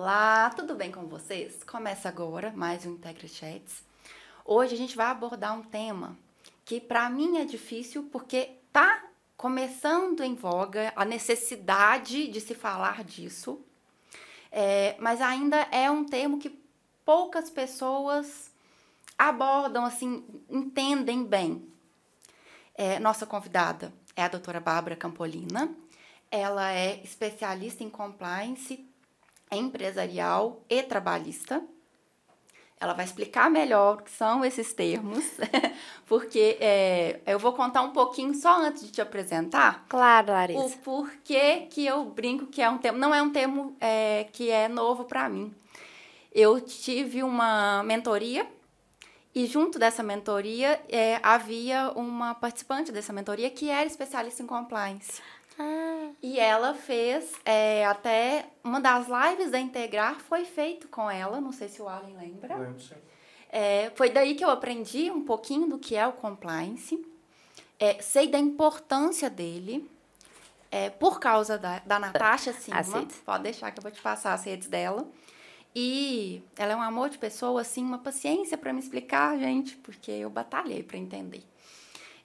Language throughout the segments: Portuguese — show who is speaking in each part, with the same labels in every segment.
Speaker 1: Olá, tudo bem com vocês? Começa agora mais um Integra Chats. Hoje a gente vai abordar um tema que para mim é difícil porque tá começando em voga a necessidade de se falar disso, é, mas ainda é um termo que poucas pessoas abordam, assim, entendem bem. É, nossa convidada é a doutora Bárbara Campolina. Ela é especialista em compliance empresarial e trabalhista. Ela vai explicar melhor o que são esses termos, porque é, eu vou contar um pouquinho só antes de te apresentar.
Speaker 2: Claro, Larissa.
Speaker 1: O porquê que eu brinco que é um termo. Não é um termo é, que é novo para mim. Eu tive uma mentoria e junto dessa mentoria é, havia uma participante dessa mentoria que era especialista em compliance.
Speaker 2: Ah.
Speaker 1: E ela fez é, até uma das lives da Integrar foi feito com ela, não sei se o Alan lembra.
Speaker 3: Lembro, sim.
Speaker 1: É, foi daí que eu aprendi um pouquinho do que é o compliance, é, sei da importância dele, é, por causa da, da Natasha Silva.
Speaker 2: Aceito.
Speaker 1: Pode deixar que eu vou te passar as redes dela. E ela é um amor de pessoa, assim, uma paciência para me explicar, gente, porque eu batalhei para entender.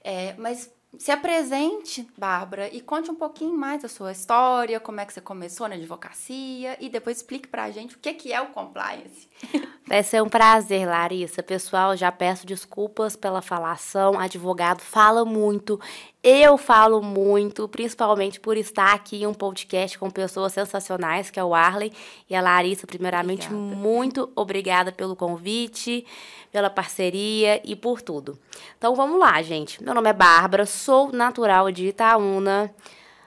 Speaker 1: É, mas se apresente, Bárbara, e conte um pouquinho mais da sua história, como é que você começou na advocacia, e depois explique pra gente o que, que é o compliance.
Speaker 2: Vai ser um prazer, Larissa. Pessoal, já peço desculpas pela falação. Advogado fala muito. Eu falo muito, principalmente por estar aqui em um podcast com pessoas sensacionais, que é o Arley e a Larissa. Primeiramente,
Speaker 1: Obrigada.
Speaker 2: muito obrigada pelo convite, pela parceria e por tudo. Então vamos lá, gente. Meu nome é Bárbara, sou natural de Itaúna.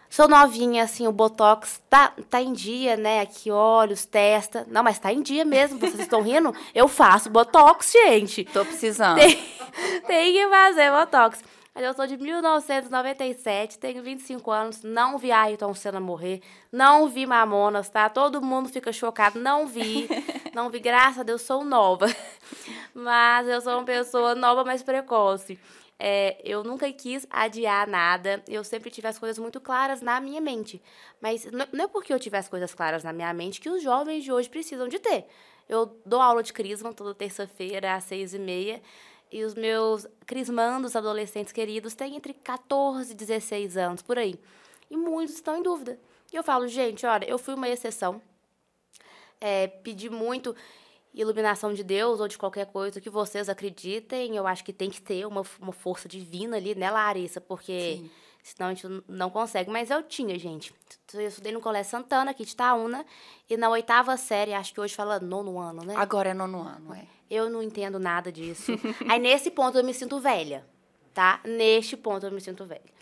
Speaker 2: Sou novinha, assim, o Botox tá, tá em dia, né? Aqui, olhos, testa. Não, mas tá em dia mesmo, vocês estão rindo? Eu faço Botox, gente.
Speaker 1: Tô precisando.
Speaker 2: Tem, tem que fazer Botox. Mas eu sou de 1997, tenho 25 anos, não vi Ayrton Senna morrer, não vi Mamonas, tá? Todo mundo fica chocado, não vi, não vi, graças a Deus, sou nova. Mas eu sou uma pessoa nova, mas precoce. É, eu nunca quis adiar nada, eu sempre tive as coisas muito claras na minha mente. Mas não é porque eu tive as coisas claras na minha mente que os jovens de hoje precisam de ter. Eu dou aula de crisma toda terça-feira às seis e meia. E os meus crismandos adolescentes queridos têm entre 14 e 16 anos, por aí. E muitos estão em dúvida. E eu falo, gente, olha, eu fui uma exceção. É, pedi muito iluminação de Deus ou de qualquer coisa que vocês acreditem. Eu acho que tem que ter uma, uma força divina ali, né, Larissa? Porque
Speaker 1: Sim.
Speaker 2: senão a gente não consegue. Mas eu tinha, gente. Eu estudei no Colégio Santana, aqui de Itaúna. E na oitava série, acho que hoje fala nono ano, né?
Speaker 1: Agora é nono ano, é.
Speaker 2: Eu não entendo nada disso. Aí, nesse ponto, eu me sinto velha, tá? Neste ponto, eu me sinto velha.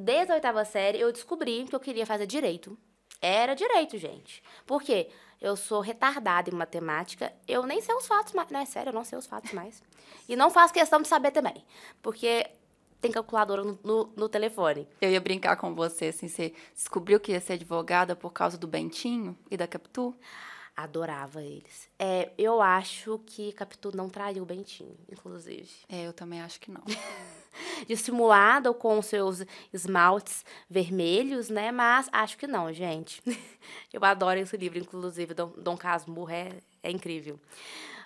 Speaker 2: Desde a oitava série, eu descobri que eu queria fazer direito. Era direito, gente. Por quê? Eu sou retardada em matemática. Eu nem sei os fatos mais. Não, é sério, eu não sei os fatos mais. E não faço questão de saber também. Porque tem calculadora no, no, no telefone.
Speaker 1: Eu ia brincar com você, assim, você descobriu que ia ser advogada por causa do Bentinho e da Capitu?
Speaker 2: Adorava eles. É, eu acho que Capitu não traiu o Bentinho, inclusive.
Speaker 1: É, eu também acho que não.
Speaker 2: dissimulado com seus esmaltes vermelhos, né? Mas acho que não, gente. Eu adoro esse livro, inclusive, Dom, Dom Casmurro é, é incrível.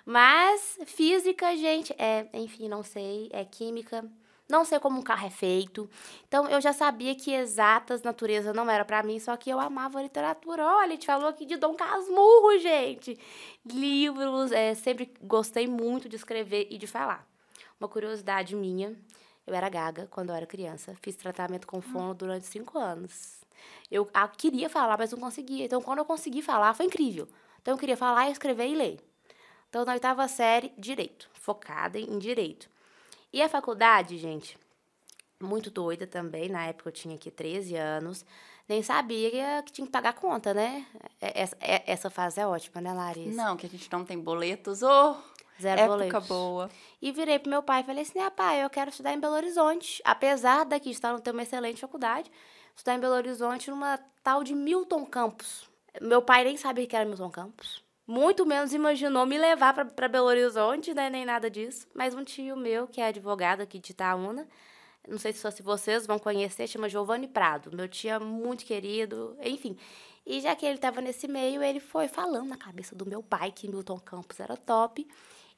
Speaker 2: Mas física, gente, é, enfim, não sei, é química. Não sei como um carro é feito. Então, eu já sabia que exatas natureza não era pra mim, só que eu amava literatura. Olha, a gente falou aqui de Dom Casmurro, gente. Livros, é, sempre gostei muito de escrever e de falar. Uma curiosidade minha, eu era gaga quando eu era criança. Fiz tratamento com fono durante cinco anos. Eu ah, queria falar, mas não conseguia. Então, quando eu consegui falar, foi incrível. Então, eu queria falar, escrever e ler. Então, na oitava série, direito. Focada em direito. E a faculdade, gente, muito doida também. Na época eu tinha aqui 13 anos. Nem sabia que tinha que pagar conta, né? É- Essa, é- essa fase é ótima, né, Larissa?
Speaker 1: Não, que a gente não tem boletos. Ô,
Speaker 2: Zero
Speaker 1: época
Speaker 2: boletos.
Speaker 1: boa.
Speaker 2: E virei pro meu pai e falei assim, ah, pai, eu quero estudar em Belo Horizonte. Apesar daqui estar ter uma excelente faculdade, estudar em Belo Horizonte numa tal de Milton Campos. Meu pai nem sabia que era Milton Campos. Muito menos imaginou me levar para Belo Horizonte, né? Nem nada disso. Mas um tio meu, que é advogado aqui de Itaúna, não sei se vocês vão conhecer, chama Giovanni Prado. Meu tio é muito querido, enfim. E já que ele estava nesse meio, ele foi falando na cabeça do meu pai que Milton Campos era top.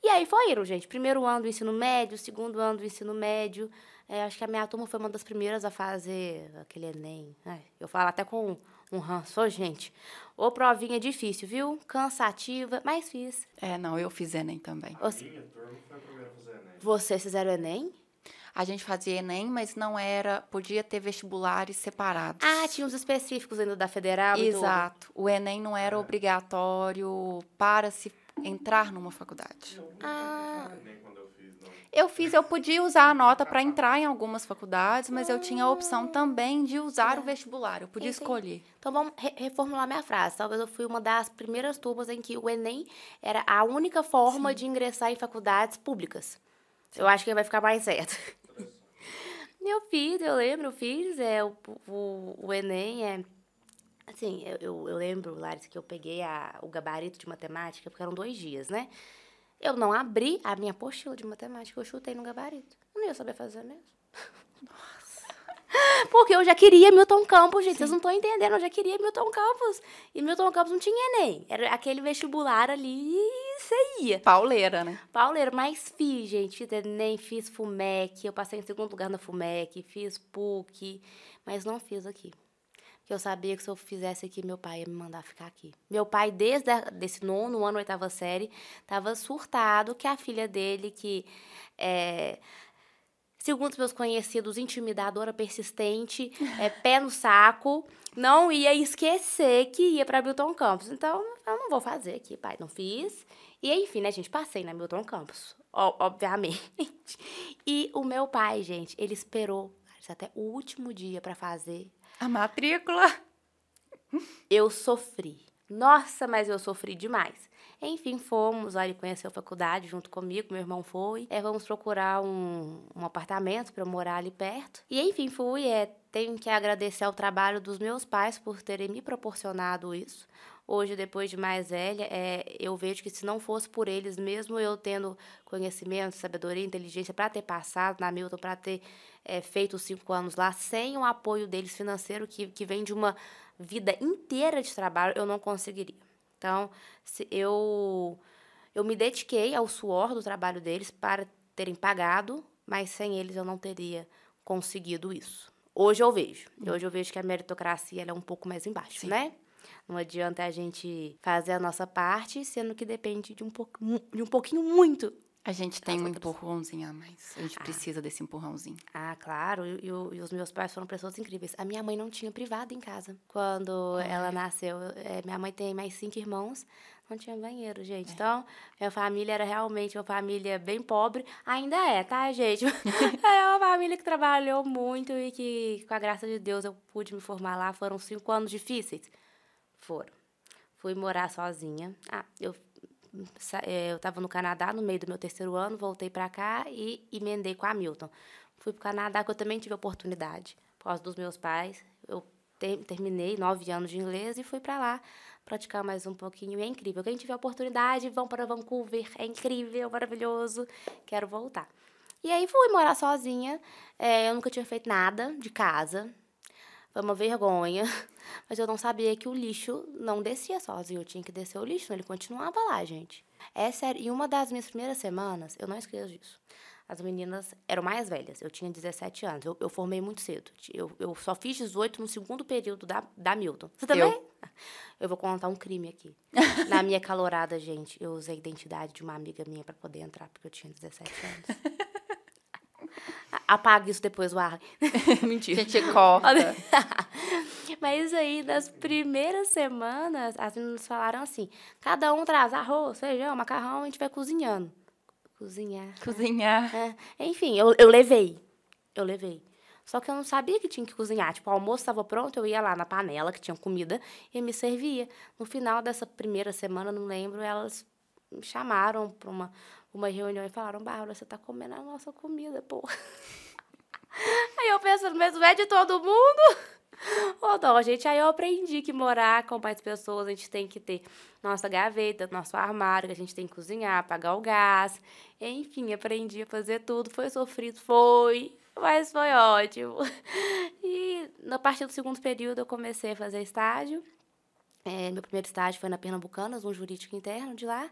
Speaker 2: E aí foi indo, gente. Primeiro ano do ensino médio, segundo ano do ensino médio. É, acho que a minha turma foi uma das primeiras a fazer aquele Enem. É, eu falo até com um ranço, gente. Ô, provinha difícil, viu? Cansativa, mas fiz.
Speaker 1: É, não, eu fiz Enem também.
Speaker 2: Você...
Speaker 3: Minha turma foi a primeira a fazer Enem.
Speaker 2: Vocês fizeram Enem?
Speaker 1: A gente fazia Enem, mas não era. Podia ter vestibulares separados.
Speaker 2: Ah, tinha uns específicos ainda da federal.
Speaker 1: Exato. O Enem não era obrigatório para se entrar numa faculdade.
Speaker 2: Ah.
Speaker 3: eu fiz.
Speaker 1: Eu podia usar a nota para entrar em algumas faculdades, mas eu tinha a opção também de usar o vestibular. Eu podia
Speaker 2: Entendi.
Speaker 1: escolher.
Speaker 2: Então vamos re- reformular minha frase. Talvez eu fui uma das primeiras turmas em que o Enem era a única forma de ingressar em faculdades públicas. Eu acho que vai ficar mais certo. Eu fiz, eu lembro, eu fiz é, o, o, o Enem. É, assim, eu, eu, eu lembro, Larissa, que eu peguei a, o gabarito de matemática, porque eram dois dias, né? Eu não abri a minha apostila de matemática, eu chutei no gabarito. Eu não ia saber fazer mesmo. Porque eu já queria Milton Campos, gente. Vocês não estão entendendo. Eu já queria Milton Campos. E Milton Campos não tinha Enem. Era aquele vestibular ali e você ia.
Speaker 1: Pauleira, né?
Speaker 2: Pauleiro, mas fiz, gente. Fiz Enem, fiz FUMEC. Eu passei em segundo lugar na FUMEC. Fiz PUC. Mas não fiz aqui. Porque eu sabia que se eu fizesse aqui, meu pai ia me mandar ficar aqui. Meu pai, desde a, desse nono ano, oitava série, estava surtado que a filha dele, que é, segundo os meus conhecidos, intimidadora, persistente, é, pé no saco, não ia esquecer que ia para Milton Campos. Então, eu não vou fazer aqui, pai. Não fiz. E enfim, né, gente? Passei na Milton Campos, obviamente. E o meu pai, gente, ele esperou até o último dia para fazer.
Speaker 1: A matrícula.
Speaker 2: Eu sofri. Nossa, mas eu sofri demais. Enfim, fomos, ele conheceu a faculdade junto comigo, meu irmão foi. É, vamos procurar um, um apartamento para morar ali perto. E enfim, fui. É, tenho que agradecer ao trabalho dos meus pais por terem me proporcionado isso. Hoje, depois de mais velha, é, eu vejo que se não fosse por eles, mesmo eu tendo conhecimento, sabedoria, inteligência para ter passado na Milton, para ter é, feito os cinco anos lá, sem o apoio deles financeiro, que, que vem de uma vida inteira de trabalho, eu não conseguiria. Então, se eu, eu me dediquei ao suor do trabalho deles para terem pagado, mas sem eles eu não teria conseguido isso. Hoje eu vejo. Hoje eu vejo que a meritocracia é um pouco mais embaixo,
Speaker 1: Sim.
Speaker 2: né? Não adianta a gente fazer a nossa parte, sendo que depende de um, de um pouquinho muito.
Speaker 1: A gente tem um empurrãozinho a mais. A gente precisa desse empurrãozinho.
Speaker 2: Ah, claro, e, os meus pais foram pessoas incríveis. A minha mãe não tinha privado em casa. Quando ela nasceu, é, minha mãe tem mais cinco irmãos, não tinha banheiro, gente. Então, minha família era realmente uma família bem pobre. Ainda é, tá, gente? é uma família que trabalhou muito e que, com a graça de Deus, eu pude me formar lá. Foram cinco anos difíceis? Foram. Fui morar sozinha. Ah, eu eh, eu estava no Canadá no meio do meu terceiro ano, voltei para cá e emendei com a Milton. Fui para o Canadá, que eu também tive oportunidade. Por causa dos meus pais, eu te- terminei nove anos de inglês e fui para lá praticar mais um pouquinho. É incrível. Quem tiver oportunidade, vão para Vancouver. É incrível, maravilhoso. Quero voltar. E aí fui morar sozinha. Eh, eu nunca tinha feito nada de casa. Foi uma vergonha. Mas eu não sabia que o lixo não descia sozinho. Eu tinha que descer o lixo, ele continuava lá, gente. É sério. E uma das minhas primeiras semanas, eu não esqueço disso. As meninas eram mais velhas. Eu tinha 17 anos. Eu, eu formei muito cedo. Eu, eu só fiz 18 no segundo período da, da Milton. Você também?
Speaker 1: Eu.
Speaker 2: Eu vou contar um crime aqui. Na minha calorada, gente, eu usei a identidade de uma amiga minha para poder entrar, porque eu tinha 17 anos. A- Apaga isso depois, o ar.
Speaker 1: A
Speaker 2: Mentira.
Speaker 1: gente corta.
Speaker 2: Mas aí, nas primeiras semanas, as meninas falaram assim: cada um traz arroz, feijão, macarrão, a gente vai cozinhando. Cozinhar.
Speaker 1: Cozinhar.
Speaker 2: É, Enfim, eu, eu levei. Eu levei. Só que eu não sabia que tinha que cozinhar. Tipo, o almoço estava pronto, eu ia lá na panela que tinha comida e me servia. No final dessa primeira semana, não lembro, elas me chamaram para uma, uma reunião e falaram: Bárbara, você tá comendo a nossa comida, pô. Aí eu pensando, mas é de todo mundo? Ô, não, gente, aí eu aprendi que morar com mais pessoas, a gente tem que ter nossa gaveta, nosso armário, que a gente tem que cozinhar, pagar o gás. Enfim, aprendi a fazer tudo. Foi sofrido, foi, mas foi ótimo. E na partir do segundo período eu comecei a fazer estágio. É, meu primeiro estágio foi na Pernambucanas, um jurídico interno de lá.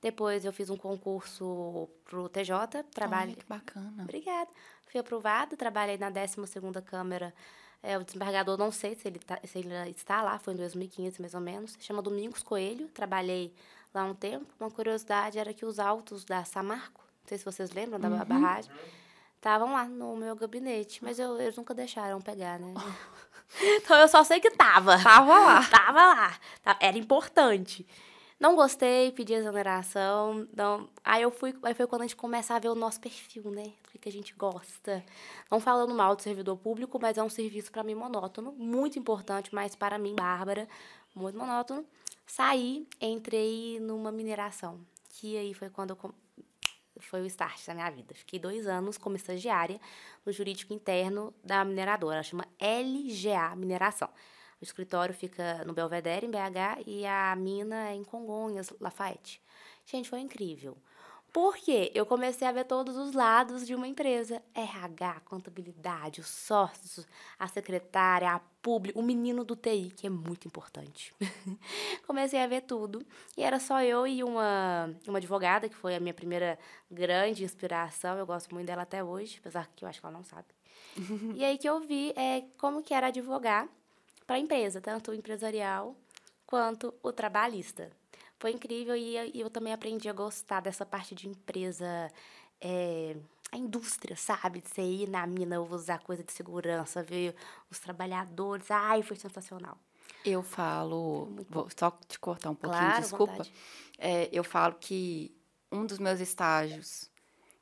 Speaker 2: Depois eu fiz um concurso pro TJ, trabalho.
Speaker 1: Que bacana.
Speaker 2: Obrigada. Fui aprovada, trabalhei na 12ª Câmara. É, o desembargador, não sei se ele, tá, se ele está lá, foi em 2015 mais ou menos. Chama Domingos Coelho, trabalhei lá um tempo. Uma curiosidade era que os autos da Samarco, não sei se vocês lembram da
Speaker 1: Uhum.
Speaker 2: barragem, estavam lá no meu gabinete. Mas eu- eles nunca deixaram pegar, né? então eu só sei que tava.
Speaker 1: Tava lá.
Speaker 2: Tava lá. Tá- Era importante. Não gostei, pedi exoneração. Não... Aí eu fui, aí foi quando a gente começa a ver o nosso perfil, né? O que, a gente gosta. Não falando mal do servidor público, mas é um serviço para mim monótono, muito importante, mas para mim, Bárbara, muito monótono. Saí, entrei numa mineração. Que aí foi quando eu foi o start da minha vida. Fiquei dois anos como estagiária no jurídico interno da mineradora. Ela chama LGA Mineração. O escritório fica no Belvedere, em BH, e a mina é em Congonhas, Lafayette. Gente, foi incrível. Por quê? Eu comecei a ver todos os lados de uma empresa. RH, contabilidade, os sócios, a secretária, a público, o menino do TI, que é muito importante. comecei a ver tudo. E era só eu e uma, uma advogada, que foi a minha primeira grande inspiração. Eu gosto muito dela até hoje, apesar que eu acho que ela não sabe. e aí que eu vi é, como que era advogar para a empresa, tanto o empresarial quanto o trabalhista. Foi incrível e eu- também aprendi a gostar dessa parte de empresa, é, a indústria, sabe? De você ir na mina, usar coisa de segurança, ver os trabalhadores. Ai, foi sensacional.
Speaker 1: Eu falo, vou só te cortar um pouquinho,
Speaker 2: Claro,
Speaker 1: desculpa. É, eu falo que um dos meus estágios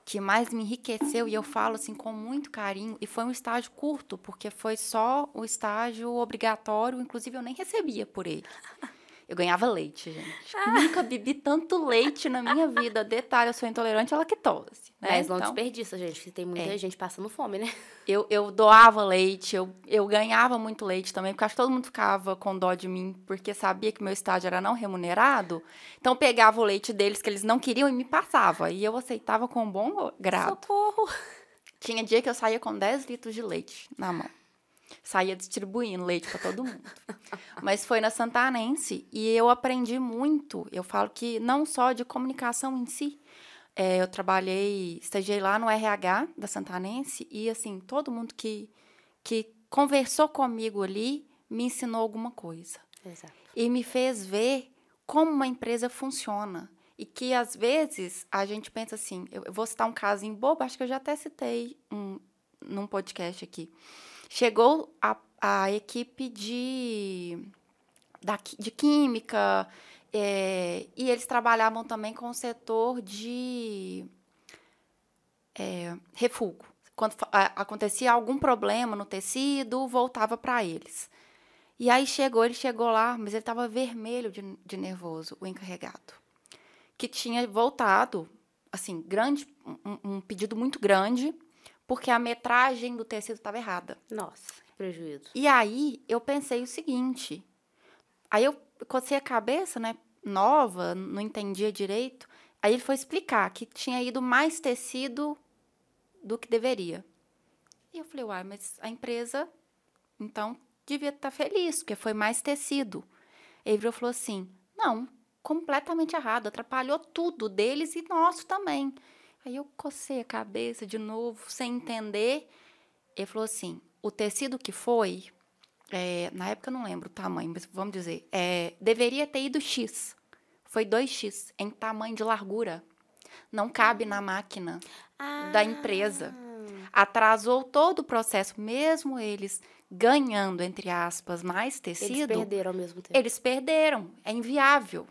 Speaker 1: que mais me enriqueceu, e eu falo assim com muito carinho, e foi um estágio curto, porque foi só o estágio obrigatório, inclusive eu nem recebia por ele. Eu ganhava leite, gente. Nunca bebi tanto leite na minha vida. Detalhe, eu sou intolerante à lactose. Né?
Speaker 2: Mas não
Speaker 1: Então,
Speaker 2: desperdiça, gente, porque tem muita
Speaker 1: É.
Speaker 2: gente passando fome, né?
Speaker 1: eu, eu doava leite, eu, eu ganhava muito leite também, porque acho que todo mundo ficava com dó de mim, porque sabia que meu estágio era não remunerado. Então eu pegava o leite deles que eles não queriam e me passava. E eu aceitava com bom grado.
Speaker 2: Socorro!
Speaker 1: Tinha dia que eu saía com 10 litros de leite na mão. Saía distribuindo leite para todo mundo. Mas foi na Santanense e eu aprendi muito. Eu falo que não só de comunicação em si. É, eu trabalhei, estagiei lá no RH da Santanense e, assim, todo mundo que, que conversou comigo ali me ensinou alguma coisa
Speaker 2: Exato.
Speaker 1: e me fez ver como uma empresa funciona. E que às vezes a gente pensa assim, eu vou citar um casinho bobo, acho que eu já até citei um, num podcast aqui. Chegou a, a equipe de, da, de química, é, e eles trabalhavam também com o setor de é, refúgio. Quando a- acontecia algum problema no tecido, voltava para eles. E aí chegou, ele chegou lá, mas ele estava vermelho de, de nervoso, o encarregado. Que tinha voltado, assim, grande, um, um pedido muito grande, porque a metragem do tecido estava errada.
Speaker 2: Nossa, que prejuízo.
Speaker 1: E aí eu pensei o seguinte. Aí eu cocei a cabeça, né? Nova, não entendia direito. Aí ele foi explicar que tinha ido mais tecido do que deveria. E eu falei, uai, mas a empresa, então, devia estar feliz, porque foi mais tecido. Ele virou e falou assim: não, completamente errado, atrapalhou tudo deles e nosso também. Aí eu cocei a cabeça de novo, sem entender. Ele falou assim: o tecido que foi, é, na época eu não lembro o tamanho, mas vamos dizer, é, deveria ter ido X. Foi 2X, em tamanho de largura. Não cabe na máquina da empresa. Atrasou todo o processo, mesmo eles ganhando, entre aspas, mais
Speaker 2: Eles
Speaker 1: tecido,
Speaker 2: perderam ao mesmo tempo.
Speaker 1: eles perderam. É inviável.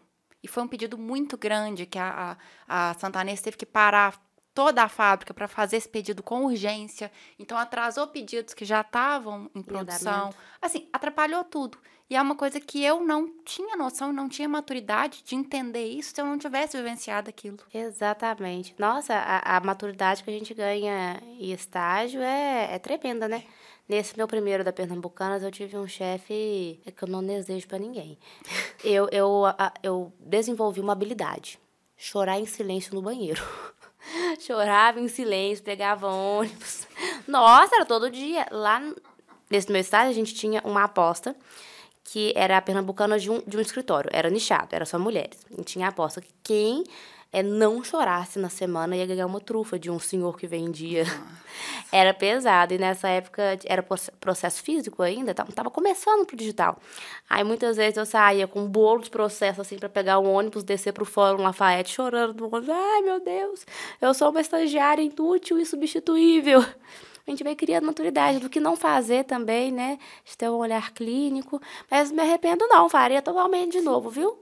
Speaker 1: E foi um pedido muito grande que a, a, a Santanês teve que parar toda a fábrica para fazer esse pedido com urgência. Então, atrasou pedidos que já estavam em produção. Assim, atrapalhou tudo. E é uma coisa que eu não tinha noção, não tinha maturidade de entender isso se eu não tivesse vivenciado aquilo.
Speaker 2: Exatamente. Nossa, a, a maturidade que a gente ganha em estágio é, é tremenda, né? Nesse meu primeiro da Pernambucanas, eu tive um chefe que eu não desejo pra ninguém. Eu, eu, eu desenvolvi uma habilidade: chorar em silêncio no banheiro. Chorava em silêncio, pegava ônibus. Nossa, era todo dia. Lá nesse meu estágio, a gente tinha uma aposta que era a pernambucana de um, de um escritório. Era nichado, era só mulheres. E tinha a aposta que quem é, não chorasse na semana ia ganhar uma trufa de um senhor que vendia. Era pesado. E nessa época era processo físico ainda, tava começando pro digital. Aí muitas vezes eu saía com um bolo de processo assim para pegar o ônibus, descer pro Fórum Lafayette chorando no ônibus. Ai, meu Deus, eu sou uma estagiária inútil e substituível a gente vai criando maturidade do que não fazer também, né? De ter um olhar clínico. Mas me arrependo não, faria totalmente de novo, viu?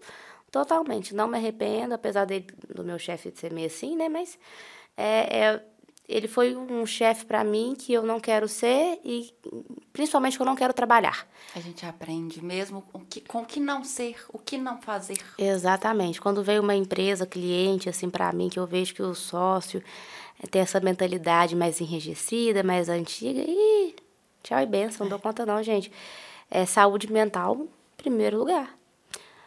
Speaker 2: Totalmente. Não me arrependo, apesar dele, do meu chefe ser meio assim, né? Mas é, é ele foi um chefe para mim que eu não quero ser e principalmente que eu não quero trabalhar.
Speaker 1: A gente aprende mesmo o que, com o que não ser, o que não fazer.
Speaker 2: Exatamente. Quando veio uma empresa, cliente, assim, para mim, que eu vejo que o sócio tem essa mentalidade mais enrijecida, mais antiga. E tchau e benção, não dou conta não, gente. É saúde mental, primeiro lugar.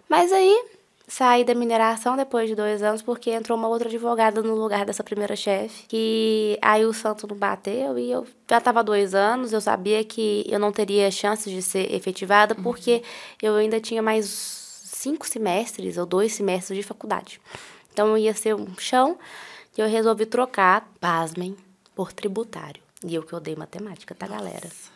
Speaker 2: Mas aí, saí da mineração depois de dois anos, porque entrou uma outra advogada no lugar dessa primeira chefe. Que aí o santo não bateu e eu já estava dois anos, eu sabia que eu não teria chances de ser efetivada, uhum. porque eu ainda tinha mais cinco semestres ou dois semestres de faculdade. Então eu ia ser um chão que eu resolvi trocar, pasmem, por tributário. E eu que odeio matemática, tá, Nossa. galera?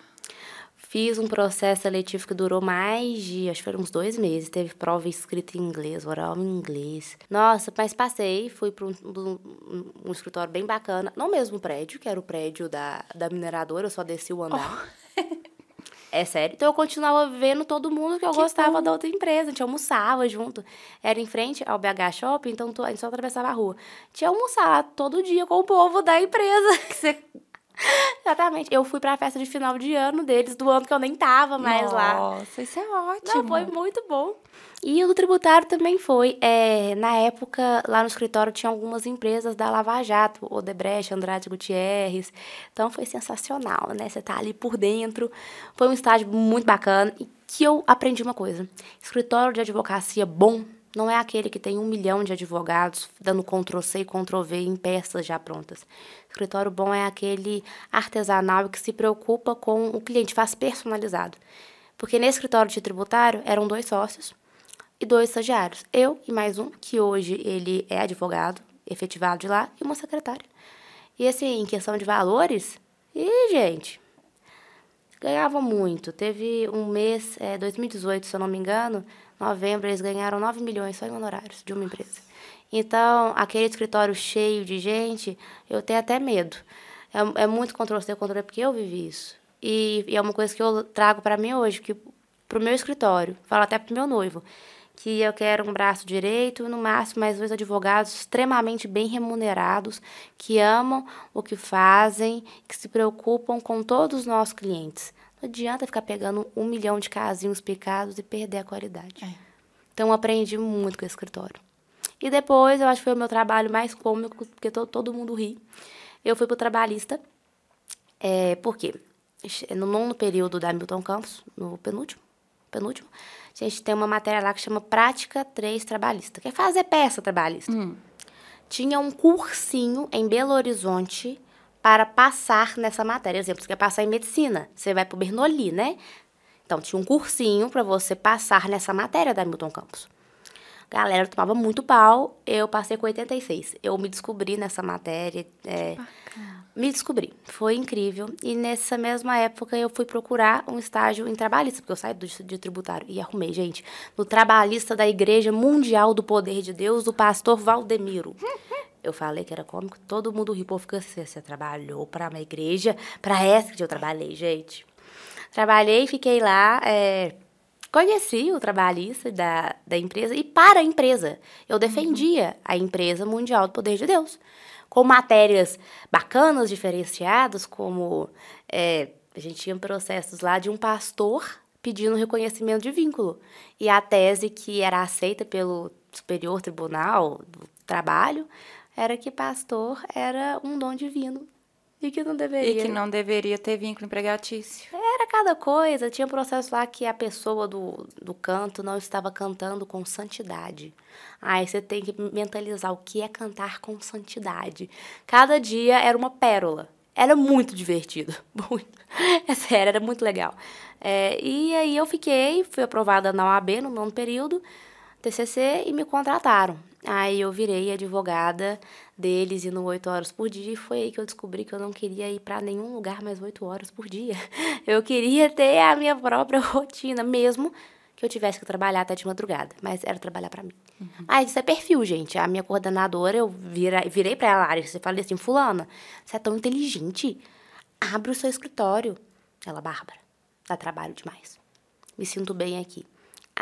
Speaker 2: Fiz um processo seletivo que durou mais de, acho que foram uns dois meses. Teve prova escrita em inglês, oral em inglês. Nossa, mas passei, fui para um, um, um, escritório bem bacana. No mesmo prédio, que era o prédio da, da mineradora, eu só desci o andar. Oh. É sério. Então eu continuava vendo todo mundo que eu que gostava bom. da outra empresa. A gente almoçava junto. Era em frente ao BH Shopping, então a gente só atravessava a rua. Tinha almoçar todo dia com o povo da empresa. Que você Exatamente. Eu fui pra festa de final de ano deles, do ano que eu nem tava mais
Speaker 1: Nossa,
Speaker 2: lá.
Speaker 1: Nossa, isso é ótimo.
Speaker 2: Não, foi muito bom. E o do tributário também foi. É, na época, lá no escritório, tinha algumas empresas da Lava Jato, Odebrecht, Andrade Gutierrez. Então foi sensacional, né? Você tá ali por dentro. Foi um estágio muito bacana e que eu aprendi uma coisa. Escritório de advocacia bom não é aquele que tem um milhão de advogados dando Ctrl-C e Ctrl-V em peças já prontas. Escritório bom é aquele artesanal que se preocupa com o cliente, faz personalizado. Porque nesse escritório de tributário eram dois sócios e dois estagiários. Eu e mais um, que hoje ele é advogado, efetivado de lá, e uma secretária. E assim, em questão de valores, e gente, ganhava muito. Teve um mês, é, 2018, se eu não me engano, novembro, eles ganharam 9 milhões só em honorários de uma empresa. Então, aquele escritório cheio de gente, eu tenho até medo. É, é muito Ctrl-C, Ctrl-V, porque eu vivi isso. E, e, é uma coisa que eu trago para mim hoje, que pro meu escritório, falo até pro meu noivo, que eu quero um braço direito, no máximo mais dois advogados extremamente bem remunerados, que amam o que fazem, que se preocupam com todos os nossos clientes. Não adianta ficar pegando um milhão de casinhos picados e perder a qualidade. É. Então, aprendi muito com o escritório. E depois, eu acho que foi o meu trabalho mais cômico, porque todo, todo mundo ri. Eu fui para trabalhista. É, por quê? No nono período da Milton Campos, no penúltimo, penúltimo, a gente tem uma matéria lá que chama Prática 3 Trabalhista, que é fazer peça trabalhista. Hum. Tinha um cursinho em Belo Horizonte para passar nessa matéria. Exemplo, você quer passar em medicina, você vai para o Bernoulli, né? Então, tinha um cursinho para você passar nessa matéria da Milton Campos. Galera, tomava muito pau, eu passei com 86. Eu me descobri nessa matéria. É, me descobri. Foi incrível. E nessa mesma época eu fui procurar um estágio em trabalhista, porque eu saí do, de tributário. E arrumei, gente, no trabalhista da Igreja Mundial do Poder de Deus, do pastor Valdemiro. Eu falei que era cômico, todo mundo riu, fica assim, você trabalhou para uma igreja, para essa que eu trabalhei, gente. Trabalhei, fiquei lá, é, conheci o trabalhista da, da empresa e para a empresa. Eu defendia a empresa mundial do poder de Deus. Com matérias bacanas, diferenciadas, como é, a gente tinha processos lá de um pastor pedindo reconhecimento de vínculo. E a tese que era aceita pelo Superior Tribunal do Trabalho era que pastor era um dom divino e que não deveria.
Speaker 1: E que não deveria ter vínculo empregatício.
Speaker 2: Era cada coisa. Tinha um processo lá que a pessoa do, do canto não estava cantando com santidade. Aí você tem que mentalizar o que é cantar com santidade. Cada dia era uma pérola. Era muito divertido, muito. É sério, era muito legal. É, e aí eu fiquei, fui aprovada na OAB no nono período, TCC, e me contrataram. Aí eu virei advogada deles indo oito horas por dia e foi aí que eu descobri que eu não queria ir para nenhum lugar mais oito horas por dia. Eu queria ter a minha própria rotina, mesmo que eu tivesse que trabalhar até de madrugada, mas era trabalhar para mim. Uhum. Ah, isso é perfil, gente. A minha coordenadora, eu vira, virei para ela, Larissa, e falei assim, fulana, você é tão inteligente, abre o seu escritório. Ela, Bárbara, dá trabalho demais. Me sinto bem aqui.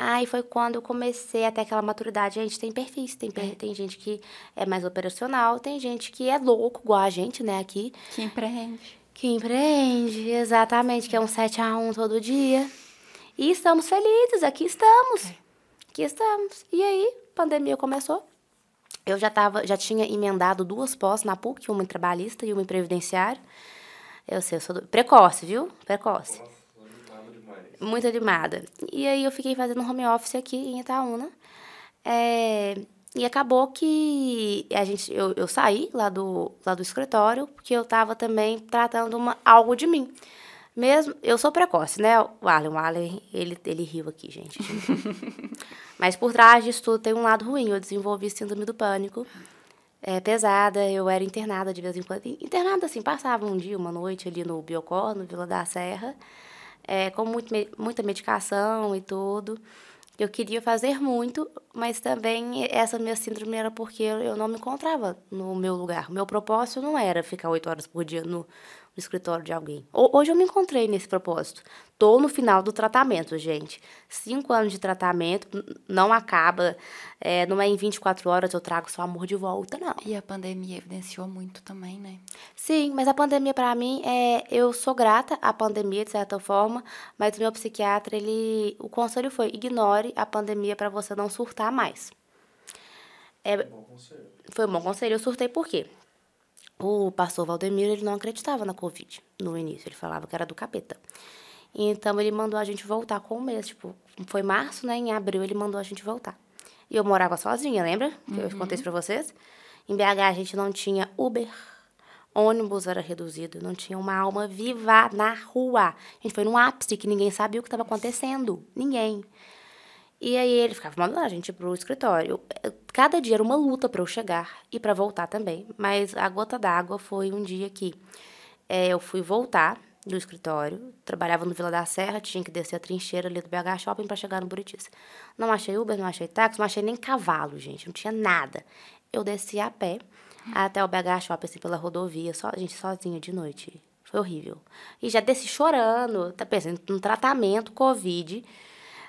Speaker 2: Aí foi quando eu comecei até aquela maturidade. A gente tem perfis, tem, per... tem gente que é mais operacional, tem gente que é louco, igual a gente, né, aqui.
Speaker 1: Que empreende.
Speaker 2: Que empreende, exatamente, que é um 7 a 1 todo dia. E estamos felizes, aqui estamos. É. Aqui estamos. E aí, pandemia começou. Eu já tava, já tinha emendado duas pós na PUC, uma em trabalhista e uma em previdenciário. Eu sei, eu sou do... precoce, viu? Precoce. Nossa, Muito animada. E aí eu fiquei fazendo home office aqui em Itaúna. É... E acabou que a gente, eu, eu saí lá do, lá do escritório, porque eu estava também tratando uma, algo de mim. Mesmo, eu sou precoce, né? O Arlen, o Arlen, ele, ele riu aqui, gente. Mas por trás disso tudo tem um lado ruim. Eu desenvolvi síndrome do pânico. É, pesada, eu era internada de vez em quando. Internada, assim, passava um dia, uma noite ali no Biocor, no Vila da Serra, é, com muito, muita medicação e tudo. Eu queria fazer muito, mas também essa minha síndrome era porque eu não me encontrava no meu lugar. Meu propósito não era ficar oito horas por dia no, no escritório de alguém. Hoje eu me encontrei nesse propósito. Tô no final do tratamento, gente. Cinco anos de tratamento, não acaba. É, não é em 24 horas eu trago seu amor de volta, não.
Speaker 1: E a pandemia evidenciou muito também, né?
Speaker 2: Sim, mas a pandemia para mim é. Eu sou grata à pandemia, de certa forma, mas o meu psiquiatra, ele. O conselho foi: ignore a pandemia para você não surtar mais.
Speaker 3: É, bom conselho.
Speaker 2: Foi um bom conselho. Eu surtei por quê? O pastor Valdemiro ele não acreditava na Covid no início, ele falava que era do capeta. Então ele mandou a gente voltar com um mês, tipo, foi março, né? Em abril ele mandou a gente voltar. E eu morava sozinha, lembra? Que uhum. eu contei isso pra vocês. Em BH a gente não tinha Uber, ônibus era reduzido, não tinha uma alma viva na rua. A gente foi num ápice que ninguém sabia o que estava acontecendo. Ninguém. E aí ele ficava mandando a gente pro escritório. Cada dia era uma luta para eu chegar e para voltar também. Mas a gota d'água foi um dia que é, eu fui voltar do escritório, trabalhava no Vila da Serra, tinha que descer a trincheira ali do BH Shopping para chegar no Buritis. Não achei Uber, não achei táxi, não achei nem cavalo, gente, não tinha nada. Eu desci a pé até o BH Shopping, assim, pela rodovia, só, gente, sozinha de noite. Foi horrível. E já desci chorando, tá pensando no tratamento Covid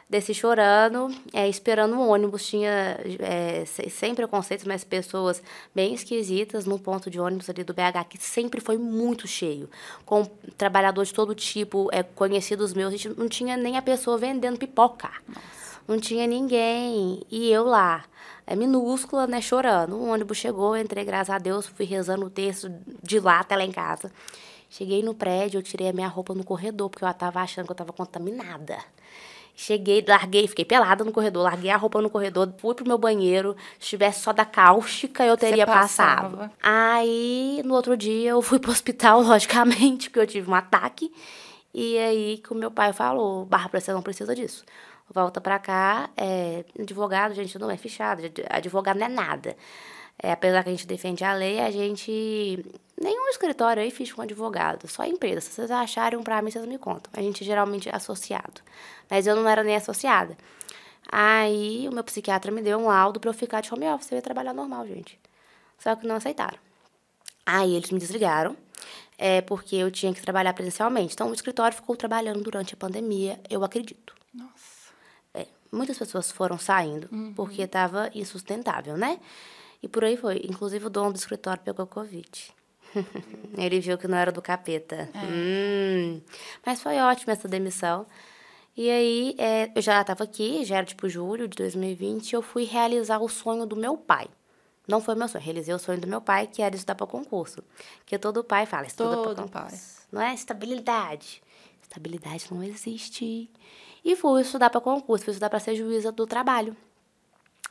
Speaker 2: desci chorando, é, esperando um ônibus. Tinha, é, sem preconceitos, mas pessoas bem esquisitas no ponto de ônibus ali do BH, que sempre foi muito cheio. Com trabalhadores de todo tipo, é, conhecidos meus. A gente não tinha nem a pessoa vendendo pipoca. Nossa. Não tinha ninguém. E eu lá, é minúscula, né, chorando. O ônibus chegou, entrei, graças a Deus, fui rezando o texto de lá até lá em casa. Cheguei no prédio, eu tirei a minha roupa no corredor, porque eu estava achando que eu estava contaminada. Cheguei, larguei, fiquei pelada no corredor, larguei a roupa no corredor, fui pro meu banheiro. Se tivesse só da cáustica, eu teria passado. Aí, no outro dia, eu fui pro hospital, logicamente, porque eu tive um ataque. E aí que o meu pai falou, Bárbara, você não precisa disso. Volta pra cá, é, advogado, gente, não é fichado, advogado não é nada. É, apesar que a gente defende a lei, a gente. Nenhum escritório aí ficha com advogado, só empresa. Se vocês acharem para mim, vocês me contam. A gente geralmente é associado. Mas eu não era nem associada. Aí o meu psiquiatra me deu um laudo para eu ficar de home office. Eu ia trabalhar normal, gente. Só que não aceitaram. Aí eles me desligaram, é, porque eu tinha que trabalhar presencialmente. Então o escritório ficou trabalhando durante a pandemia, eu acredito.
Speaker 1: Nossa.
Speaker 2: É, muitas pessoas foram saindo uhum. porque estava insustentável, né? E por aí foi. Inclusive o dono do escritório pegou Covid. Ele viu que não era do capeta. É. Hum. Mas foi ótima essa demissão. E aí, é, eu já estava aqui, já era tipo julho de 2020, e eu fui realizar o sonho do meu pai. Não foi meu sonho, realizei o sonho do meu pai, que era estudar para concurso. Que todo pai fala, estuda para concurso. Pai. Não é estabilidade. Estabilidade não existe. E fui estudar para concurso, fui estudar para ser juíza do trabalho.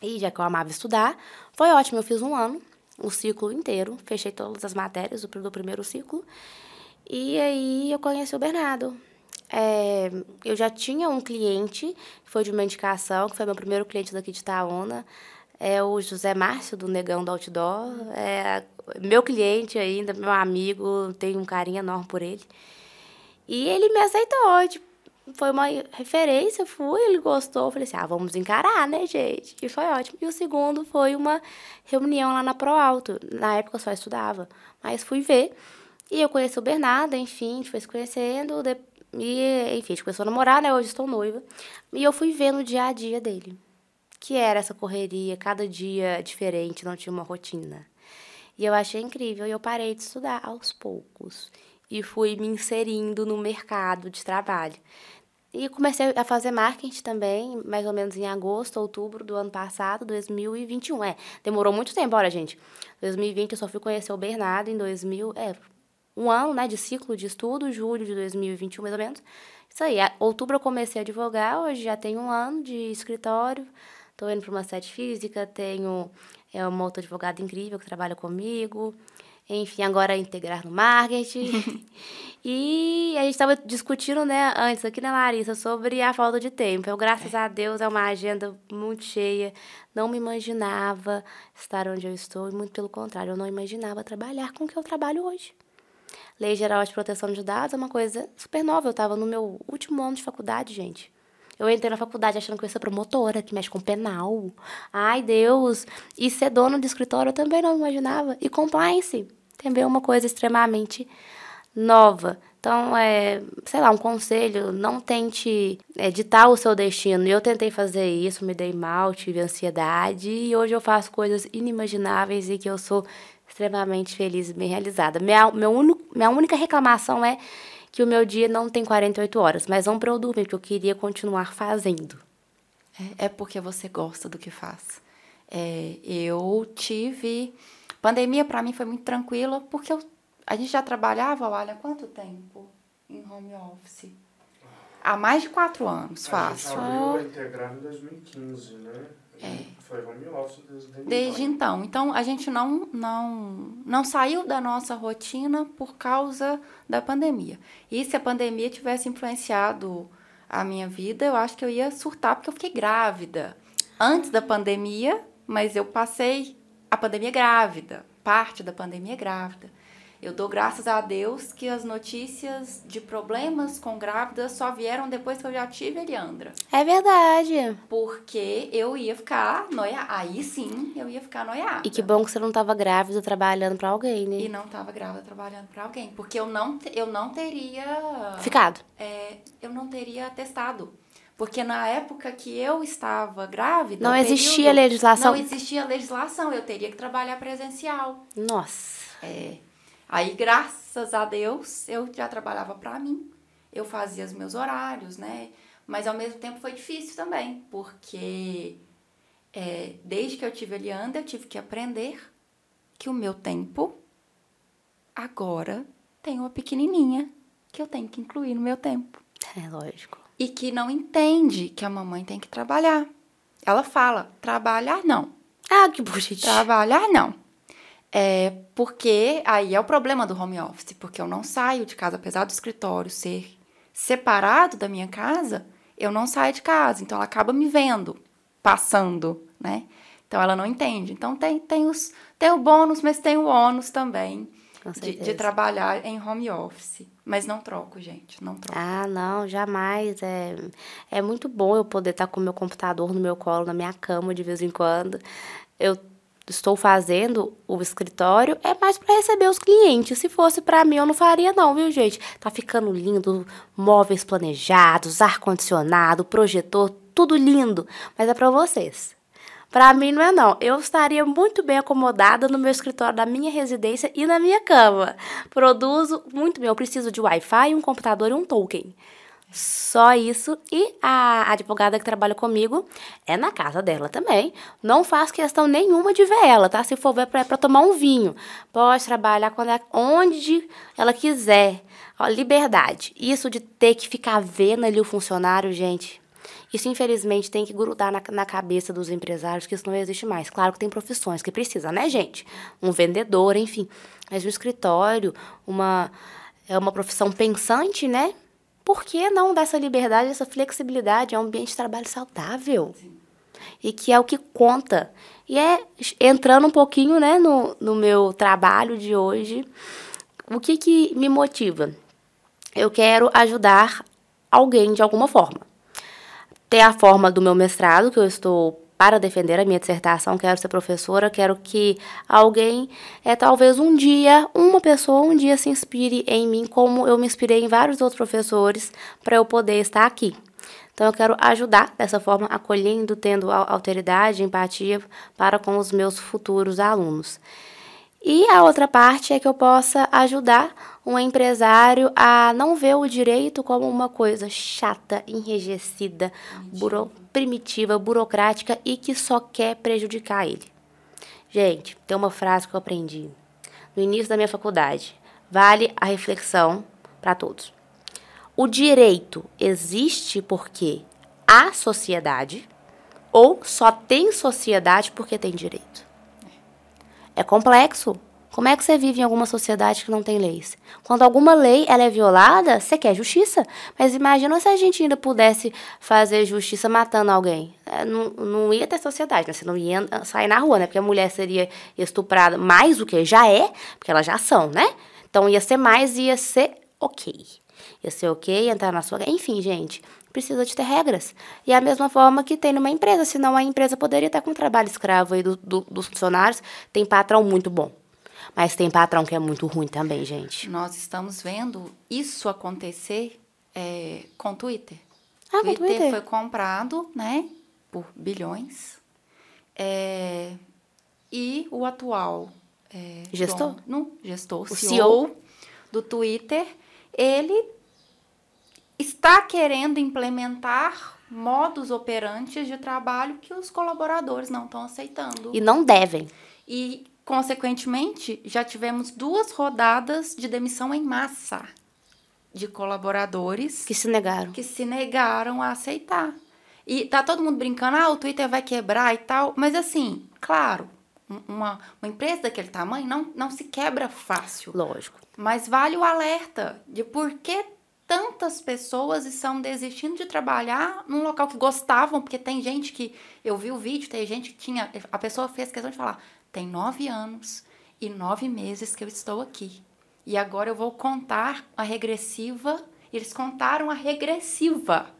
Speaker 2: E já que eu amava estudar, foi ótimo. Eu fiz um ano o ciclo inteiro, fechei todas as matérias do, do primeiro ciclo. E aí eu conheci o Bernardo. É, eu já tinha um cliente, que foi de uma indicação, que foi meu primeiro cliente daqui de Itaúna, é o José Márcio, do Negão do Outdoor. É meu cliente ainda, meu amigo, tenho um carinho enorme por ele. E ele me aceitou, tipo, foi uma referência, fui, ele gostou, falei assim, ah, vamos encarar, né, gente? E foi ótimo. E o segundo foi uma reunião lá na Pro Alto. Na época eu só estudava, mas fui ver. E eu conheci o Bernardo, enfim, a gente foi se conhecendo, e, enfim, a gente começou a namorar, né, hoje estou noiva. E eu fui vendo o dia a dia dele, que era essa correria, cada dia diferente, não tinha uma rotina. E eu achei incrível, e eu parei de estudar aos poucos. E fui me inserindo no mercado de trabalho. E comecei a fazer marketing também, mais ou menos em agosto, outubro do ano passado, 2021. É, demorou muito tempo, olha, gente. 2020 eu só fui conhecer o Bernardo em 2000, é, um ano, né, de ciclo de estudo, julho de 2021, mais ou menos. Isso aí, outubro eu comecei a advogar, hoje já tenho um ano de escritório, estou indo para uma sede física, tenho é, uma outra advogada incrível que trabalha comigo, enfim, agora integrar no marketing. e a gente estava discutindo, né, antes aqui na Larissa, sobre a falta de tempo. Eu, graças é. a Deus, é uma agenda muito cheia. Não me imaginava estar onde eu estou, e muito pelo contrário, eu não imaginava trabalhar com o que eu trabalho hoje. Lei Geral de Proteção de Dados é uma coisa super nova. Eu estava no meu último ano de faculdade, gente. Eu entrei na faculdade achando que eu ia ser promotora, que mexe com penal. Ai, Deus! E ser dona de escritório eu também não imaginava. E compliance também é uma coisa extremamente nova. Então, é, sei lá, um conselho, não tente é, ditar o seu destino. Eu tentei fazer isso, me dei mal, tive ansiedade e hoje eu faço coisas inimagináveis e que eu sou extremamente feliz e bem realizada. Minha, meu único, minha única reclamação é que o meu dia não tem 48 horas, mas não para eu dormir, porque eu queria continuar fazendo.
Speaker 1: É, é porque você gosta do que faz. É, eu tive Pandemia para mim foi muito tranquila, porque eu, a gente já trabalhava, olha, quanto tempo em home office? Há mais de quatro anos, fácil.
Speaker 3: A gente abriu a integrar em 2015, né?
Speaker 1: É.
Speaker 3: Foi home office desde,
Speaker 1: desde então. Então, a gente não, não, não saiu da nossa rotina por causa da pandemia. E se a pandemia tivesse influenciado a minha vida, eu acho que eu ia surtar, porque eu fiquei grávida antes da pandemia, mas eu passei a pandemia grávida, parte da pandemia grávida. Eu dou graças a Deus que as notícias de problemas com grávidas só vieram depois que eu já tive Eliandra.
Speaker 2: É verdade.
Speaker 1: Porque eu ia ficar noiada. Aí sim, eu ia ficar noiada.
Speaker 2: E que bom que você não estava grávida trabalhando para alguém, né?
Speaker 1: E não estava grávida trabalhando para alguém. Porque eu não, eu não teria.
Speaker 2: Ficado.
Speaker 1: É, eu não teria testado. Porque na época que eu estava grávida.
Speaker 2: Não existia período, legislação?
Speaker 1: Não existia legislação, eu teria que trabalhar presencial.
Speaker 2: Nossa.
Speaker 1: É. Aí, graças a Deus, eu já trabalhava para mim. Eu fazia os meus horários, né? Mas ao mesmo tempo foi difícil também, porque é, desde que eu tive a Elianda, eu tive que aprender que o meu tempo agora tem uma pequenininha que eu tenho que incluir no meu tempo.
Speaker 2: É lógico
Speaker 1: e que não entende que a mamãe tem que trabalhar. Ela fala: trabalhar não.
Speaker 2: Ah, que bonitinho.
Speaker 1: Trabalhar não. É porque aí é o problema do home office, porque eu não saio de casa, apesar do escritório ser separado da minha casa, eu não saio de casa. Então ela acaba me vendo, passando, né? Então ela não entende. Então tem, tem, os, tem o bônus, mas tem o ônus também de, de, trabalhar em home office. Mas não troco, gente, não troco.
Speaker 2: Ah, não, jamais. É, é muito bom eu poder estar com o meu computador no meu colo, na minha cama de vez em quando. Eu estou fazendo o escritório é mais para receber os clientes. Se fosse para mim, eu não faria não, viu, gente? Tá ficando lindo, móveis planejados, ar condicionado, projetor, tudo lindo, mas é para vocês. Para mim não é não. Eu estaria muito bem acomodada no meu escritório da minha residência e na minha cama. Produzo muito bem. Eu preciso de Wi-Fi, um computador e um token. Só isso. E a advogada que trabalha comigo é na casa dela também. Não faz questão nenhuma de ver ela, tá? Se for ver para tomar um vinho. Pode trabalhar quando é, onde ela quiser. Ó, liberdade. Isso de ter que ficar vendo ali o funcionário, gente Isso, infelizmente, tem que grudar na, na, cabeça dos empresários que isso não existe mais. Claro que tem profissões que precisa, né, gente? Um vendedor, enfim. Mas um escritório, uma, é uma profissão pensante, né? Por que não dessa liberdade, essa flexibilidade? É um ambiente de trabalho saudável. E que é o que conta. E é entrando um pouquinho né, no, no meu trabalho de hoje, o que, que me motiva? Eu quero ajudar alguém de alguma forma. Tem a forma do meu mestrado, que eu estou para defender a minha dissertação, quero ser professora, quero que alguém, é talvez um dia, uma pessoa um dia se inspire em mim, como eu me inspirei em vários outros professores, para eu poder estar aqui. Então eu quero ajudar dessa forma, acolhendo, tendo alteridade, empatia para com os meus futuros alunos. E a outra parte é que eu possa ajudar um empresário a não ver o direito como uma coisa chata, enrijecida, buro, primitiva, burocrática e que só quer prejudicar ele. Gente, tem uma frase que eu aprendi no início da minha faculdade. Vale a reflexão para todos. O direito existe porque há sociedade ou só tem sociedade porque tem direito? É complexo. Como é que você vive em alguma sociedade que não tem leis? Quando alguma lei ela é violada, você quer justiça. Mas imagina se a gente ainda pudesse fazer justiça matando alguém. É, não, não ia ter sociedade, né? Você não ia sair na rua, né? Porque a mulher seria estuprada mais do que já é, porque elas já são, né? Então ia ser mais, ia ser ok. Ia ser ok, entrar na sua. Enfim, gente, precisa de ter regras. E é a mesma forma que tem numa empresa, senão a empresa poderia estar com trabalho escravo aí do, do, dos funcionários. Tem patrão muito bom. Mas tem patrão que é muito ruim também, gente.
Speaker 1: Nós estamos vendo isso acontecer é, com o Twitter.
Speaker 2: Ah,
Speaker 1: Twitter,
Speaker 2: Twitter
Speaker 1: foi comprado, né, por bilhões. É, e o atual é,
Speaker 2: gestor,
Speaker 1: dono, gestor,
Speaker 2: o
Speaker 1: CEO, CEO do Twitter, ele está querendo implementar modos operantes de trabalho que os colaboradores não estão aceitando.
Speaker 2: E não devem.
Speaker 1: E, consequentemente, já tivemos duas rodadas de demissão em massa de colaboradores
Speaker 2: que se negaram.
Speaker 1: Que se negaram a aceitar. E tá todo mundo brincando, ah, o Twitter vai quebrar e tal. Mas assim, claro, uma, uma empresa daquele tamanho não, não se quebra fácil.
Speaker 2: Lógico.
Speaker 1: Mas vale o alerta de por que tantas pessoas estão desistindo de trabalhar num local que gostavam, porque tem gente que. Eu vi o vídeo, tem gente que tinha. A pessoa fez questão de falar: tem nove anos e nove meses que eu estou aqui. E agora eu vou contar a regressiva. Eles contaram a regressiva.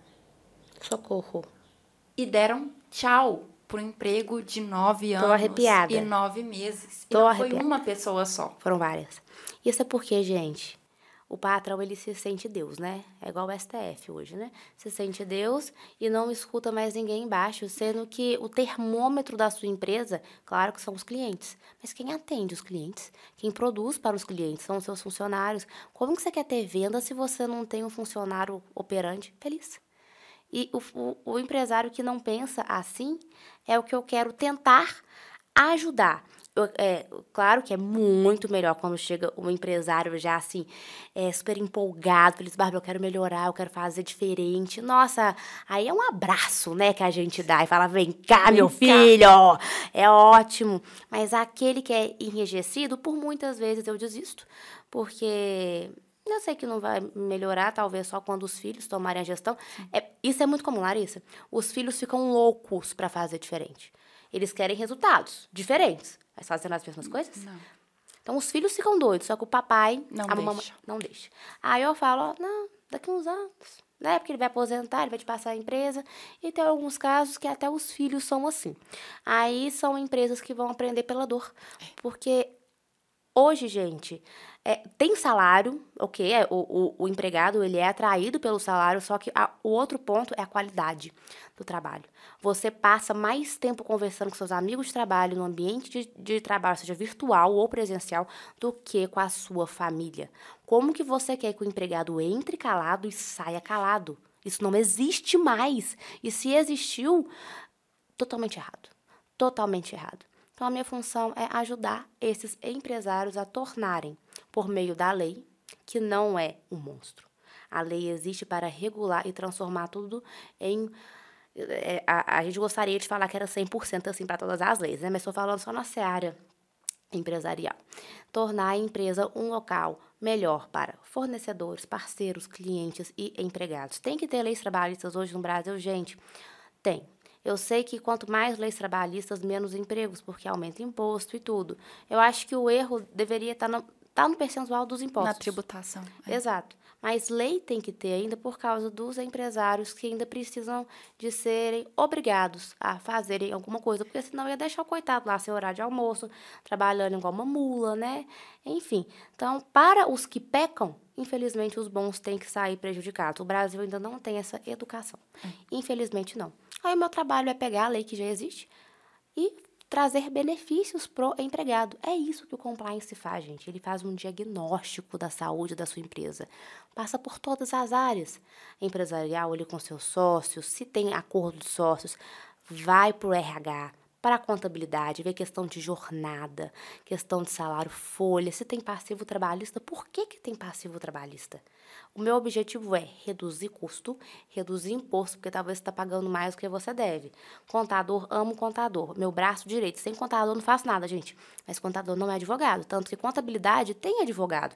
Speaker 2: Socorro.
Speaker 1: E deram tchau pro emprego de nove
Speaker 2: Tô
Speaker 1: anos
Speaker 2: arrepiada.
Speaker 1: e nove meses.
Speaker 2: Tô
Speaker 1: e não
Speaker 2: arrepiada.
Speaker 1: foi uma pessoa só.
Speaker 2: Foram várias. Isso é porque, gente, o patrão ele se sente Deus, né? É igual o STF hoje, né? Se sente Deus e não escuta mais ninguém embaixo, sendo que o termômetro da sua empresa, claro que são os clientes, mas quem atende os clientes, quem produz para os clientes são os seus funcionários. Como que você quer ter venda se você não tem um funcionário operante feliz? E o, o, o empresário que não pensa assim é o que eu quero tentar ajudar. É, claro que é muito melhor quando chega um empresário já assim, é, super empolgado, feliz, Bárbara, eu quero melhorar, eu quero fazer diferente. Nossa, aí é um abraço, né, que a gente dá e fala, vem cá,
Speaker 1: Vem
Speaker 2: meu
Speaker 1: cá.
Speaker 2: filho, é ótimo. Mas aquele que é enrijecido, por muitas vezes eu desisto, porque eu sei que não vai melhorar, talvez só quando os filhos tomarem a gestão. É, isso é muito comum, Larissa. Os filhos ficam loucos para fazer diferente. Eles querem resultados diferentes, mas fazendo as mesmas coisas.
Speaker 1: Não.
Speaker 2: Então os filhos ficam doidos, só que o papai,
Speaker 1: Não
Speaker 2: a mamãe
Speaker 1: deixa.
Speaker 2: não deixa. Aí eu falo, ó, não, daqui uns anos, né? Porque ele vai aposentar, ele vai te passar a empresa. E tem alguns casos que até os filhos são assim. Aí são empresas que vão aprender pela dor. Porque hoje, gente, é, tem salário, ok? É, o, o, o empregado ele é atraído pelo salário, só que a- o outro ponto é a qualidade do trabalho. Você passa mais tempo conversando com seus amigos de trabalho no ambiente de, de trabalho, seja virtual ou presencial, do que com a sua família. Como que você quer que o empregado entre calado e saia calado? Isso não existe mais. E se existiu, totalmente errado. Totalmente errado. Então, a minha função é ajudar esses empresários a tornarem, por meio da lei, que não é um monstro, A lei existe para regular e transformar tudo em é, a, a, gente gostaria de falar que era 100% assim para todas as leis, né? Mas estou falando só na seara empresarial. Tornar a empresa um local melhor para fornecedores, parceiros, clientes e empregados. Tem que ter leis trabalhistas hoje no Brasil, gente? Tem. Eu sei que quanto mais leis trabalhistas, menos empregos, porque aumenta imposto e tudo. Eu acho que o erro deveria estar no, tá no percentual dos impostos.
Speaker 1: Na tributação.
Speaker 2: É. Exato. Mas lei tem que ter ainda por causa dos empresários que ainda precisam de serem obrigados a fazerem alguma coisa, porque senão ia deixar o coitado lá sem horário de almoço, trabalhando igual uma mula, né? Enfim. Então, para os que pecam, infelizmente os bons têm que sair prejudicados. O Brasil ainda não tem essa educação. É. Infelizmente não. Aí o meu trabalho é pegar a lei que já existe e trazer benefícios pro empregado. É isso que o compliance faz, gente. Ele faz um diagnóstico da saúde da sua empresa. Passa por todas as áreas. Empresarial, ele com seus sócios, se tem acordo de sócios, vai pro RH, para a contabilidade, ver questão de jornada, questão de salário, folha, se tem passivo trabalhista, por que, que tem passivo trabalhista? O meu objetivo é reduzir custo, reduzir imposto, porque talvez você está pagando mais do que você deve. Contador, amo contador. Meu braço direito, sem contador não faço nada, gente. Mas contador não é advogado, tanto que contabilidade tem advogado.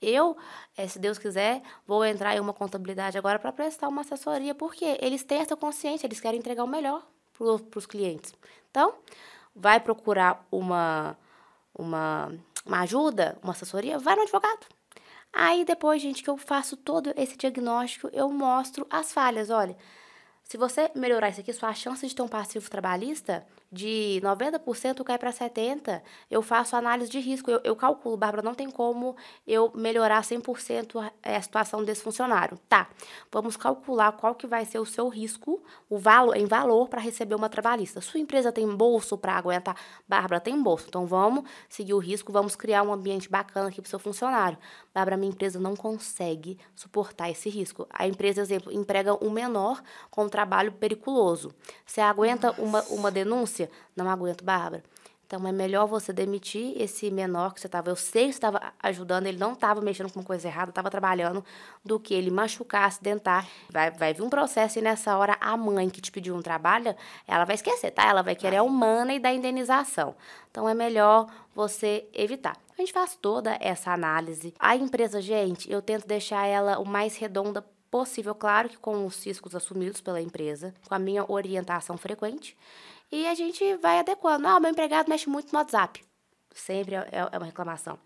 Speaker 2: Eu, é, se Deus quiser, vou entrar em uma contabilidade agora para prestar uma assessoria, porque eles têm essa consciência, eles querem entregar o melhor para os clientes. Então, vai procurar uma, uma, uma ajuda, uma assessoria, vai no advogado. Aí depois, gente, que eu faço todo esse diagnóstico, eu mostro as falhas. Olha, se você melhorar isso aqui, sua chance de ter um passivo trabalhista de 90% cai para 70%. Eu faço análise de risco. Eu, eu calculo, Bárbara, não tem como eu melhorar 100% a, a situação desse funcionário. Tá, vamos calcular qual que vai ser o seu risco, o valor em valor para receber uma trabalhista. Sua empresa tem bolso para aguentar? Bárbara, tem bolso. Então vamos seguir o risco, vamos criar um ambiente bacana aqui para o seu funcionário. Bárbara, minha empresa não consegue suportar esse risco. A empresa, exemplo, emprega um menor com um trabalho periculoso. Você aguenta uma, uma denúncia? não aguento, Bárbara. Então é melhor você demitir esse menor que você estava. Eu sei que estava ajudando, ele não estava mexendo com coisa errada, estava trabalhando, do que ele machucar, acidentar. Vai, vai vir um processo e nessa hora a mãe que te pediu um trabalho, ela vai esquecer, tá? Ela vai querer a humana e da indenização. Então é melhor você evitar. A gente faz toda essa análise. A empresa, gente, eu tento deixar ela o mais redonda possível, claro que com os riscos assumidos pela empresa, com a minha orientação frequente. E a gente vai adequando. Ah, meu empregado mexe muito no WhatsApp. Sempre é, é uma reclamação.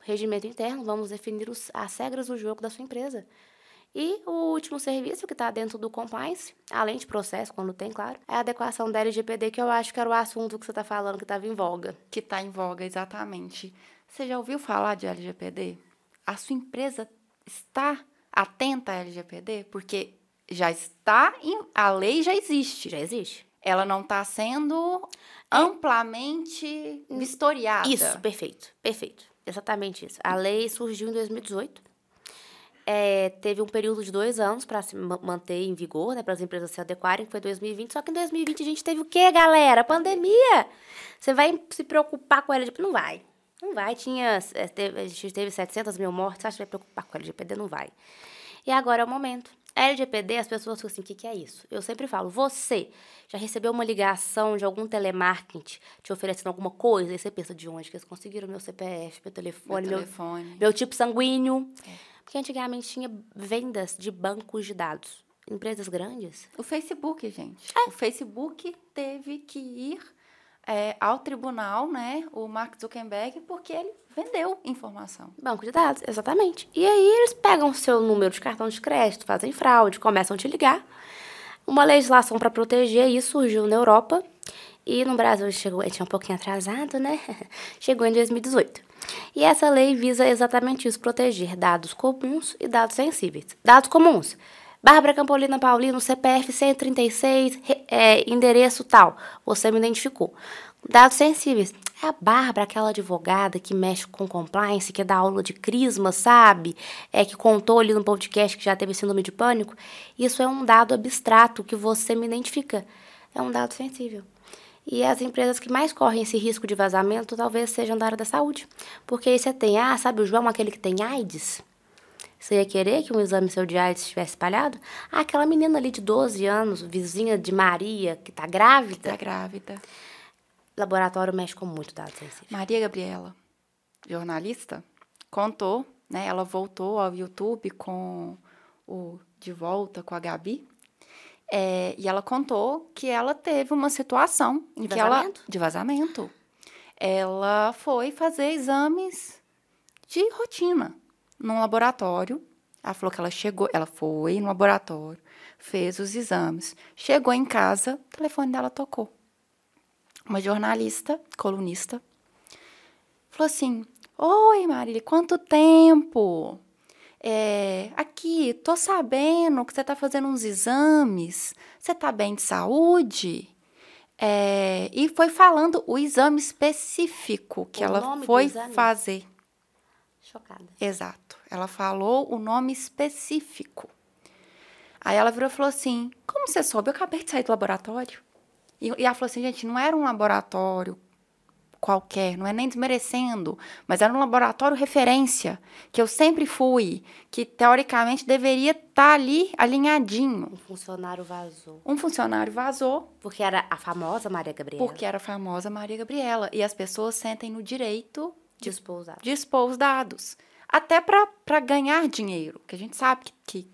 Speaker 2: Regimento interno, vamos definir os, as regras do jogo da sua empresa. E o último serviço que está dentro do compliance, além de processo, quando tem, claro, é a adequação da LGPD, que eu acho que era o assunto que você está falando que estava em voga.
Speaker 1: Que está em voga, exatamente. Você já ouviu falar de LGPD? A sua empresa está atenta à LGPD? Porque já está, em, a lei já existe.
Speaker 2: Já existe
Speaker 1: ela não está sendo é. amplamente vistoriada.
Speaker 2: Isso, perfeito, perfeito. Exatamente isso. A lei surgiu em 2018. É, teve um período de dois anos para se manter em vigor, né, para as empresas se adequarem, que foi 2020. Só que em 2020 a gente teve o quê, galera? Pandemia! Você vai se preocupar com a LGPD? Não vai. Não vai. Tinha, é, a gente teve 700 mil mortes. Você acha que vai preocupar com a LGPD? Não vai. E agora é o momento. LGPD, as pessoas ficam assim, o que, que é isso? Eu sempre falo, você já recebeu uma ligação de algum telemarketing te oferecendo alguma coisa? E você pensa, de onde que eles conseguiram meu CPF, meu telefone,
Speaker 1: meu, telefone.
Speaker 2: meu, meu tipo sanguíneo? É. Porque antigamente tinha vendas de bancos de dados. Empresas grandes.
Speaker 1: O Facebook, gente. É. O Facebook teve que ir é, ao tribunal, né, o Mark Zuckerberg, porque ele vendeu informação.
Speaker 2: Banco de dados, exatamente. E aí eles pegam o seu número de cartão de crédito, fazem fraude, começam a te ligar. Uma legislação para proteger isso surgiu na Europa e no Brasil chegou, tinha um pouquinho atrasado, né? Chegou em 2018. E essa lei visa exatamente isso, proteger dados comuns e dados sensíveis. Dados comuns. Bárbara Campolina Paulino, CPF 136, é, endereço tal. Você me identificou. Dados sensíveis. É a Bárbara, aquela advogada que mexe com compliance, que dá aula de crisma, sabe? É que contou ali no podcast que já teve síndrome de pânico. Isso é um dado abstrato que você me identifica. É um dado sensível. E as empresas que mais correm esse risco de vazamento talvez sejam da área da saúde. Porque aí você tem, ah, sabe o João, aquele que tem AIDS? Você ia querer que um exame seu de AIDS estivesse espalhado? Ah, aquela menina ali de 12 anos, vizinha de Maria, que tá grávida.
Speaker 1: Tá grávida.
Speaker 2: Laboratório mexe com muito dados sensíveis.
Speaker 1: Maria Gabriela, jornalista, contou, né? Ela voltou ao YouTube com o De Volta com a Gabi. é, e ela contou que ela teve uma situação em
Speaker 2: De
Speaker 1: que ela
Speaker 2: vazamento?
Speaker 1: de vazamento. Ela foi fazer exames de rotina num laboratório. Ela falou que ela chegou, ela foi no laboratório, fez os exames, chegou em casa, o telefone dela tocou. Uma jornalista, colunista, falou assim: Oi, Marília, quanto tempo? É, aqui, tô sabendo que você tá fazendo uns exames. Você tá bem de saúde? É, e foi falando o exame específico que
Speaker 2: O
Speaker 1: ela foi fazer.
Speaker 2: Chocada.
Speaker 1: Exato. Ela falou o nome específico. Aí ela virou e falou assim: Como você soube? Eu acabei de sair do laboratório. E, e ela falou assim: Gente, não era um laboratório qualquer, não é nem desmerecendo, mas era um laboratório referência, que eu sempre fui, que teoricamente deveria estar ali alinhadinho.
Speaker 2: Um funcionário vazou.
Speaker 1: Um funcionário vazou
Speaker 2: Porque era a famosa Maria Gabriela.
Speaker 1: porque era a famosa Maria Gabriela. E as pessoas sentem no direito
Speaker 2: Dispôs os dados.
Speaker 1: os. Até para ganhar dinheiro, que a gente sabe que, que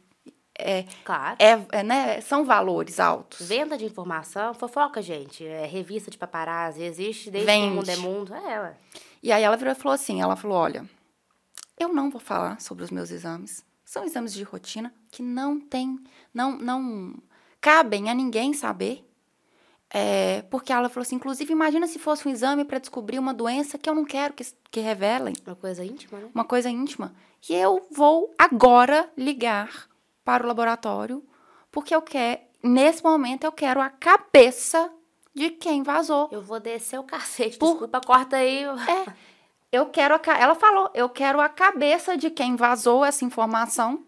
Speaker 1: é,
Speaker 2: Claro.
Speaker 1: é, é, né, são valores altos.
Speaker 2: Venda de informação, fofoca, gente. É revista de paparazzi, existe desde
Speaker 1: Vende.
Speaker 2: que o mundo é mundo. É, ué.
Speaker 1: E aí ela virou e falou assim, ela falou, olha, eu não vou falar sobre os meus exames. São exames de rotina que não tem, não, não cabem a ninguém saber. É, porque ela falou assim, inclusive, imagina se fosse um exame para descobrir uma doença que eu não quero que, que revelem.
Speaker 2: Uma coisa íntima, né?
Speaker 1: uma coisa íntima. E eu vou agora ligar para o laboratório, porque eu quero, nesse momento, eu quero a cabeça de quem vazou.
Speaker 2: Eu vou descer o cacete.
Speaker 1: Por-
Speaker 2: Desculpa, corta aí.
Speaker 1: É, eu quero a, ela falou, eu quero a cabeça de quem vazou essa informação,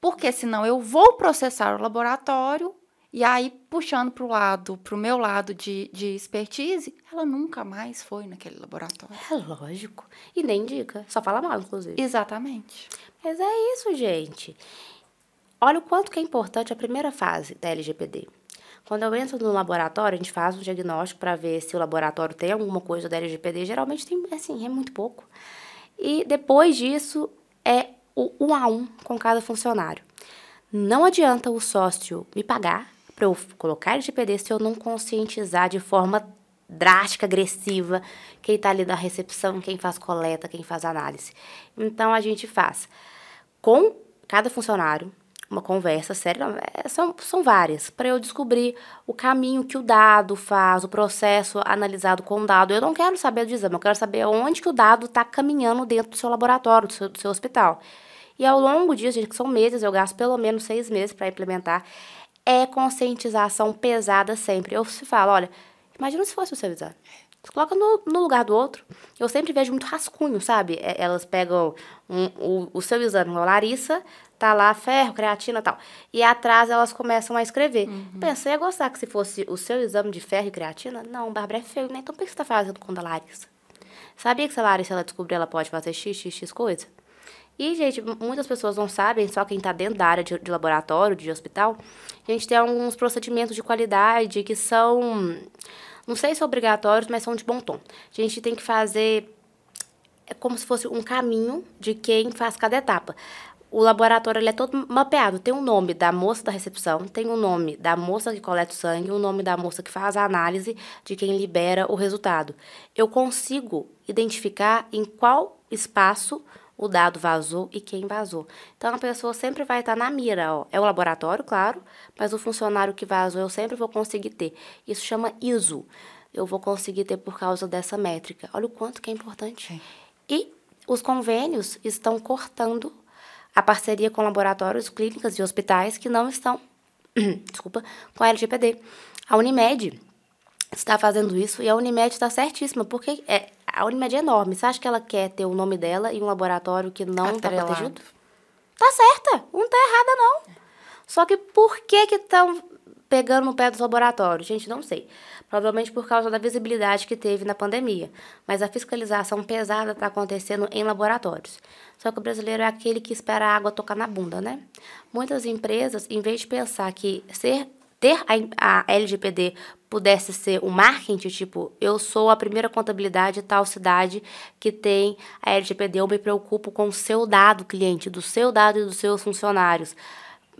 Speaker 1: porque senão eu vou processar o laboratório e aí puxando para o lado, para o meu lado de, de expertise, ela nunca mais foi naquele laboratório.
Speaker 2: É lógico. E nem indica. Só fala mal, inclusive.
Speaker 1: Exatamente.
Speaker 2: Mas é isso, gente. Olha o quanto que é importante a primeira fase da LGPD. Quando eu entro no laboratório, a gente faz um diagnóstico para ver se o laboratório tem alguma coisa da LGPD. Geralmente tem, assim, é muito pouco. E depois disso, é o um a um com cada funcionário. Não adianta o sócio me pagar para eu colocar LGPD se eu não conscientizar de forma drástica, agressiva, quem está ali na recepção, quem faz coleta, quem faz análise. Então, a gente faz com cada funcionário uma conversa séria, é, são, são várias, para eu descobrir o caminho que o dado faz, o processo analisado com o dado. Eu não quero saber do exame, eu quero saber onde que o dado está caminhando dentro do seu laboratório, do seu, do seu hospital. E ao longo disso, gente, que são meses, eu gasto pelo menos seis meses para implementar, é conscientização pesada sempre. Eu se falo, olha, imagina se fosse o seu exame. Você coloca no, no lugar do outro. Eu sempre vejo muito rascunho, sabe? É, Elas pegam um- o, o seu exame, a Larissa, tá lá ferro, creatina e tal. E atrás elas começam a escrever. Pensei a gostar que se fosse o seu exame de ferro e creatina? Não, Bárbara é feio, né? Então por que você tá fazendo com da Larissa? Sabia que se a Larissa ela descobrir, ela pode fazer x, x, x coisa? E, gente, muitas pessoas não sabem, só quem está dentro da área de, de laboratório, de hospital, a gente tem alguns procedimentos de qualidade que são, não sei se obrigatórios, mas são de bom tom. A gente tem que fazer é como se fosse um caminho de quem faz cada etapa. O laboratório é todo mapeado. Tem o nome da moça da recepção, tem o nome da moça que coleta o sangue, o nome da moça que faz a análise de quem libera o resultado. Eu consigo identificar em qual espaço o dado vazou e quem vazou. Então a pessoa sempre vai estar na mira, ó. É o laboratório, claro, mas o funcionário que vazou eu sempre vou conseguir ter. Isso chama ISO. Eu vou conseguir ter por causa dessa métrica. Olha o quanto que é importante. E os convênios estão cortando a parceria com laboratórios, clínicas e hospitais que não estão, desculpa, com a LGPD. A Unimed está fazendo isso e a Unimed está certíssima, porque é, a Unimed é enorme. Você acha que ela quer ter o nome dela em um laboratório que não está protegido? Tá certa, não tá errada não. Só que por que que estão pegando no pé dos laboratórios? Gente, não sei. Provavelmente por causa da visibilidade que teve na pandemia. Mas a fiscalização pesada está acontecendo em laboratórios. Só que o brasileiro é aquele que espera a água tocar na bunda, né? Muitas empresas, em vez de pensar que ser ter a, a LGPD pudesse ser um marketing, tipo, eu sou a primeira contabilidade tal cidade que tem a LGPD, eu me preocupo com o seu dado cliente, do seu dado e dos seus funcionários.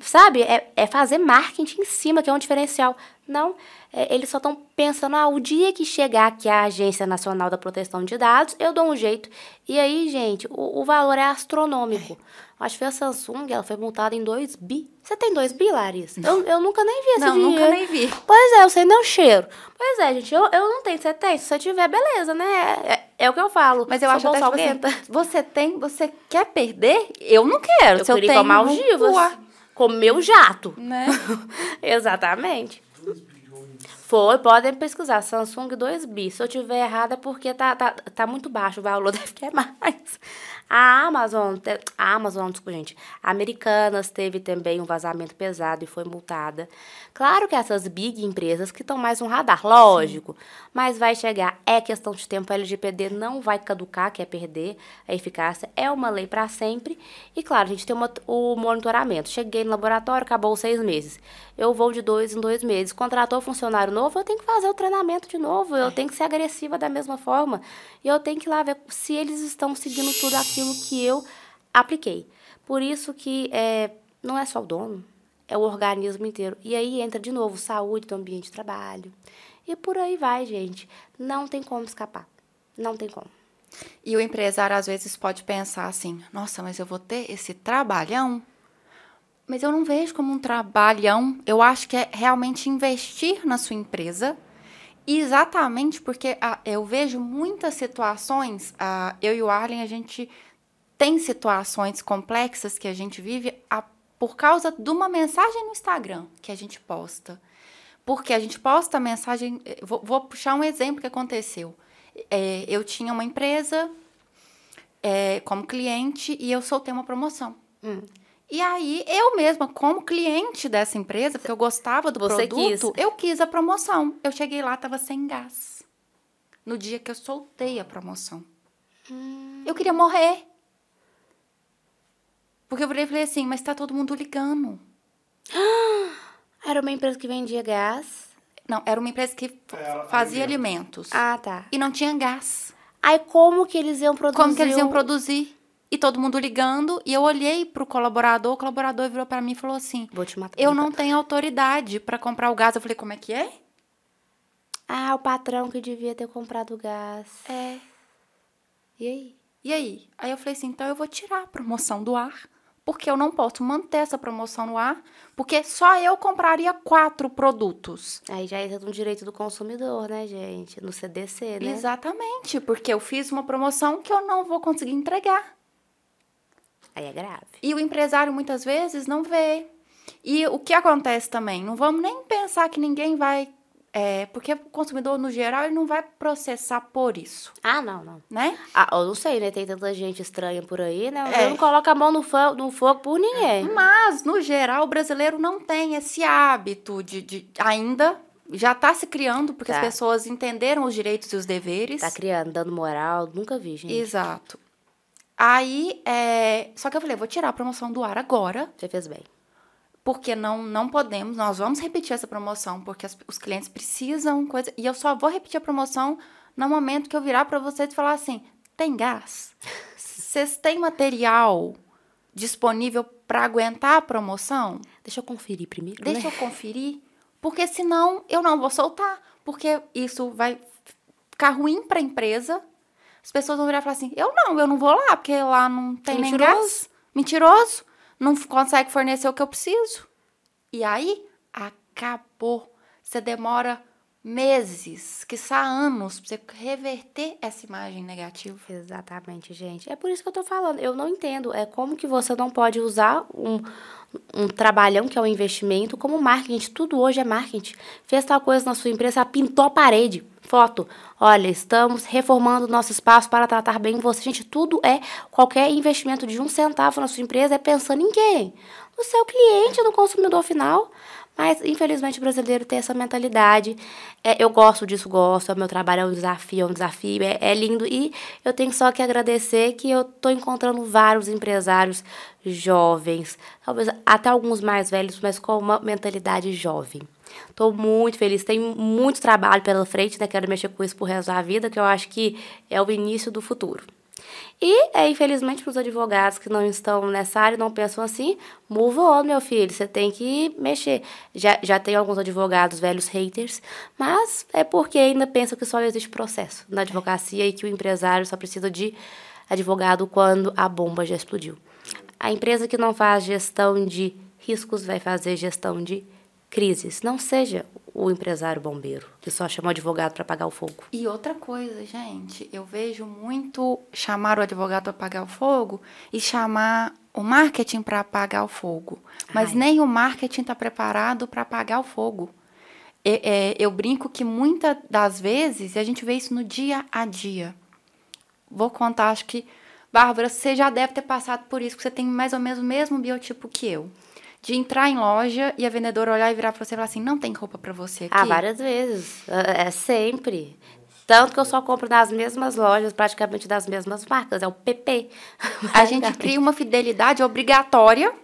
Speaker 2: Sabe? É, é fazer marketing em cima, que é um diferencial. Não, é, eles só estão pensando, ah, o dia que chegar aqui a Agência Nacional da Proteção de Dados, eu dou um jeito. E aí, gente, o, o valor é astronômico. É. Acho que a Samsung, ela foi multada em 2 bi. Você tem 2 bi, Larissa? Eu, eu nunca nem vi esse
Speaker 1: não,
Speaker 2: dinheiro.
Speaker 1: nunca nem vi.
Speaker 2: Pois é, eu sei nem o cheiro. Pois é, gente, eu, eu não tenho, você tem. Se você tiver, beleza, né? É, é o que eu falo.
Speaker 1: Mas eu acho até, tipo assim, você tem, você quer perder? Eu não quero.
Speaker 2: Eu
Speaker 1: Se
Speaker 2: queria
Speaker 1: eu tenho,
Speaker 2: tomar. Comer o jato.
Speaker 1: Né?
Speaker 2: Exatamente. Foi, podem pesquisar. Samsung 2 bi. Se eu tiver errada é porque tá, tá, tá muito baixo o valor, deve ter mais. A Amazon, a Amazon, desculpa, gente, a Americanas teve também um vazamento pesado e foi multada. Claro que essas big empresas que estão mais no radar, lógico, Sim. mas vai chegar, é questão de tempo, a LGPD não vai caducar, quer perder a eficácia, é uma lei para sempre. E claro, a gente tem uma, o monitoramento. Cheguei no laboratório, acabou seis meses. Eu vou de dois em dois meses. Contratou funcionário novo, eu tenho que fazer o treinamento de novo, eu é. tenho que ser agressiva da mesma forma. E eu tenho que ir lá ver se eles estão seguindo tudo aquilo aquilo que eu apliquei. Por isso que é, não é só o dono, é o organismo inteiro. E aí entra de novo saúde do ambiente de trabalho. E por aí vai, gente. Não tem como escapar. Não tem como.
Speaker 1: E o empresário às vezes pode pensar assim: nossa, mas eu vou ter esse trabalhão? Mas eu não vejo como um trabalhão. Eu acho que é realmente investir na sua empresa. Exatamente porque ah, eu vejo muitas situações. Ah, eu e o Arlen, a gente tem situações complexas que a gente vive a, por causa de uma mensagem no Instagram que a gente posta. Porque a gente posta a mensagem. Eh, vou, vou puxar um exemplo que aconteceu. É, eu tinha uma empresa é, como cliente e eu soltei uma promoção. Hum. E aí, eu mesma, como cliente dessa empresa, porque eu gostava do Você produto, quis. eu quis a promoção. Eu cheguei lá, tava sem gás. No dia que eu soltei a promoção. Hum. Eu queria morrer. Porque eu falei assim, mas tá todo mundo ligando.
Speaker 2: Era uma empresa que vendia gás?
Speaker 1: Não, era uma empresa que é, fazia alimentos.
Speaker 2: Ah, tá.
Speaker 1: E não tinha gás.
Speaker 2: Aí como que eles iam produzir?
Speaker 1: Como que eles iam produzir? E todo mundo ligando, e eu olhei pro colaborador, o colaborador virou para mim e falou assim:
Speaker 2: Vou te matar.
Speaker 1: Eu não tenho autoridade para comprar o gás. Eu falei: Como é que é?
Speaker 2: Ah, o patrão que devia ter comprado o gás.
Speaker 1: É.
Speaker 2: E aí?
Speaker 1: E aí? Aí eu falei assim: Então eu vou tirar a promoção do ar porque eu não posso manter essa promoção no ar, porque só eu compraria quatro produtos.
Speaker 2: Aí já entra no direito do consumidor, né, gente? No CDC, né?
Speaker 1: Exatamente, porque eu fiz uma promoção que eu não vou conseguir entregar.
Speaker 2: Aí é grave.
Speaker 1: E o empresário muitas vezes não vê. E o que acontece também? Não vamos nem pensar que ninguém vai é, porque o consumidor, no geral, ele não vai processar por isso.
Speaker 2: Ah, não, não.
Speaker 1: Né?
Speaker 2: Ah, eu não sei, né? Tem tanta gente estranha por aí, né? É. Eu não coloco a mão no, fogo, no fogo por ninguém.
Speaker 1: Mas, no geral, o brasileiro não tem esse hábito de, de ainda já está se criando, porque tá. as pessoas entenderam os direitos e os deveres.
Speaker 2: Tá criando, dando moral, nunca vi, gente.
Speaker 1: Exato. Aí, é... só que eu falei, vou tirar a promoção do ar agora.
Speaker 2: Você fez bem
Speaker 1: porque não não podemos, nós vamos repetir essa promoção, porque as, os clientes precisam coisa, e eu só vou repetir a promoção no momento que eu virar para vocês e falar assim: "Tem gás? Vocês têm material disponível para aguentar a promoção?"
Speaker 2: Deixa eu conferir primeiro,
Speaker 1: Deixa
Speaker 2: né?
Speaker 1: eu conferir, porque senão eu não vou soltar, porque isso vai ficar ruim para a empresa. As pessoas vão virar e falar assim: "Eu não, eu não vou lá, porque lá não tem Mentiroso. nem gás." Mentiroso não consegue fornecer o que eu preciso. E aí, acabou. Você demora meses, que só anos, pra você reverter essa imagem negativa.
Speaker 2: Exatamente, gente. É por isso que eu tô falando. Eu não entendo. É como que você não pode usar um, um trabalhão que é um investimento como marketing. Tudo hoje é marketing. Fez tal coisa na sua empresa, pintou a parede. Foto. Olha, estamos reformando nosso espaço para tratar bem você. Gente, tudo é qualquer investimento de um centavo na sua empresa é pensando em quem? No seu cliente, no consumidor final. Mas, infelizmente, o brasileiro tem essa mentalidade. É, eu gosto disso, gosto. O meu trabalho é um desafio, é um desafio, é, é lindo. E eu tenho só que agradecer que eu estou encontrando vários empresários jovens, talvez até alguns mais velhos, mas com uma mentalidade jovem. Estou muito feliz. Tem muito trabalho pela frente, né? Quero mexer com isso por resto da vida, que eu acho que é o início do futuro. E, é, infelizmente, para os advogados que não estão nessa área, não pensam assim, move on, meu filho, você tem que mexer. Já, já tem alguns advogados velhos haters, mas é porque ainda pensam que só existe processo na advocacia e que o empresário só precisa de advogado quando a bomba já explodiu. A empresa que não faz gestão de riscos vai fazer gestão de crises. Não seja o empresário bombeiro, que só chama o advogado para apagar o fogo.
Speaker 1: E outra coisa, gente, eu vejo muito chamar o advogado para apagar o fogo e chamar o marketing para apagar o fogo. Mas Ai. nem o marketing está preparado para apagar o fogo. É, é, eu brinco que muitas das vezes, e a gente vê isso no dia a dia. Vou contar, acho que, Bárbara, você já deve ter passado por isso, que você tem mais ou menos o mesmo biotipo que eu de entrar em loja e a vendedora olhar e virar para você e falar assim: não tem roupa para você aqui?
Speaker 2: Ah, várias vezes. É, é sempre. Tanto que eu só compro nas mesmas lojas, praticamente das mesmas marcas. É o PP.
Speaker 1: A gente cria uma fidelidade obrigatória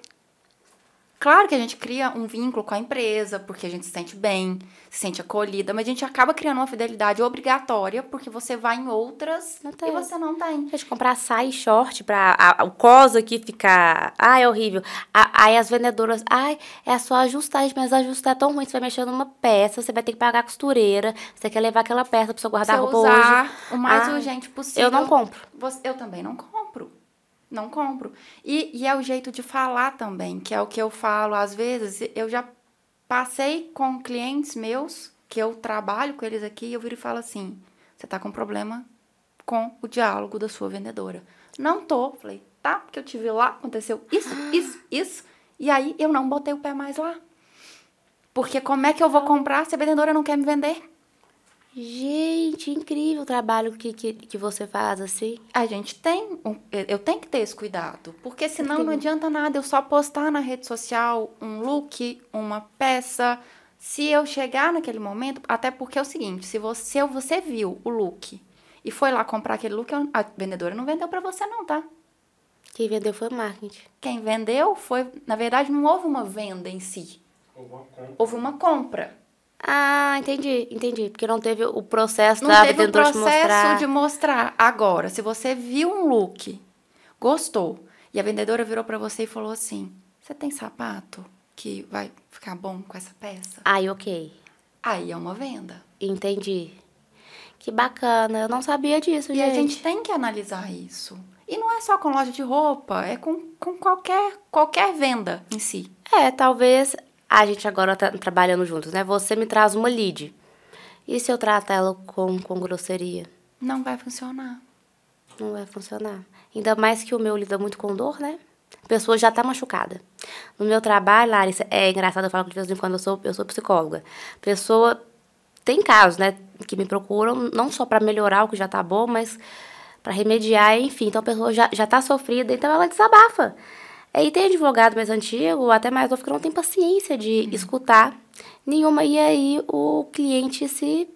Speaker 1: Claro que a gente cria um vínculo com a empresa, porque a gente se sente bem, se sente acolhida, mas a gente acaba criando uma fidelidade obrigatória, porque você vai em outras e você não tem.
Speaker 2: A gente comprar saia e short pra a, o cosa aqui ficar. Ai, é horrível. A, aí as vendedoras, ai, é só ajustar, mas ajustar é tão ruim. Você vai mexer numa peça, você vai ter que pagar a costureira, você quer levar aquela peça pra você guardar você roupa
Speaker 1: usar hoje. o mais urgente possível.
Speaker 2: Eu não compro.
Speaker 1: Você, eu também não compro não compro. E, e é o jeito de falar também, que é o que eu falo. Às vezes, eu já passei com clientes meus, que eu trabalho com eles aqui, e eu viro e falo assim: você tá com problema com o diálogo da sua vendedora. Não tô. Falei, tá, porque eu tive lá, aconteceu isso, isso, isso. E aí eu não botei o pé mais lá. Porque como é que eu vou comprar se a vendedora não quer me vender?
Speaker 2: Gente, incrível o trabalho que, que, que você faz, assim.
Speaker 1: A gente tem, um, eu tenho que ter esse cuidado, porque senão não adianta nada eu só postar na rede social um look, uma peça. Se eu chegar naquele momento, até porque é o seguinte, se você, você viu o look e foi lá comprar aquele look, a vendedora não vendeu para você não, tá?
Speaker 2: Quem vendeu foi o marketing.
Speaker 1: Quem vendeu foi, na verdade, não houve uma venda em si.
Speaker 3: Houve uma compra.
Speaker 1: Houve uma compra.
Speaker 2: Ah, entendi, entendi. Porque não teve o processo não da teve o processo mostrar.
Speaker 1: de mostrar. Agora, se você viu um look, gostou, e a vendedora virou para você e falou assim: Você tem sapato que vai ficar bom com essa peça?
Speaker 2: Aí, ok.
Speaker 1: Aí é uma venda.
Speaker 2: Entendi. Que bacana, eu não sabia disso,
Speaker 1: e
Speaker 2: gente.
Speaker 1: E a gente tem que analisar isso. E não é só com loja de roupa, é com, com qualquer, qualquer venda em si.
Speaker 2: É, talvez a gente agora tá trabalhando juntos, né? Você me traz uma lead. E se eu tratar ela com, com grosseria?
Speaker 1: Não vai funcionar.
Speaker 2: Não vai funcionar. Ainda mais que o meu lida muito com dor, né? A pessoa já tá machucada. No meu trabalho, Larissa, é engraçado, eu falo que de vez em quando eu sou, eu sou psicóloga. Pessoa. Tem casos, né? Que me procuram não só para melhorar o que já tá bom, mas para remediar, enfim. Então a pessoa já, já tá sofrida, então ela desabafa. E tem advogado mais antigo, até mais novo, que não tem paciência de uhum. escutar nenhuma. E aí o cliente se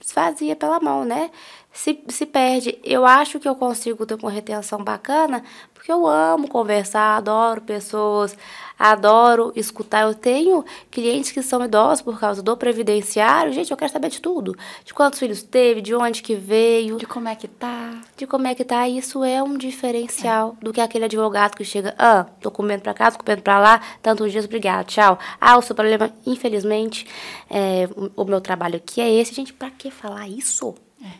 Speaker 2: fazia pela mão, né? Se, se perde. Eu acho que eu consigo ter uma retenção bacana, porque eu amo conversar, adoro pessoas, adoro escutar. Eu tenho clientes que são idosos por causa do previdenciário. Gente, eu quero saber de tudo. De quantos filhos teve, de onde que veio.
Speaker 1: De como é que tá.
Speaker 2: De como é que tá. Isso é um diferencial é. do que aquele advogado que chega, ah, tô comendo pra cá, tô comendo pra lá, tantos dias, obrigado, tchau. Ah, o seu problema, infelizmente, é, o meu trabalho aqui é esse. Gente, pra que falar isso? É.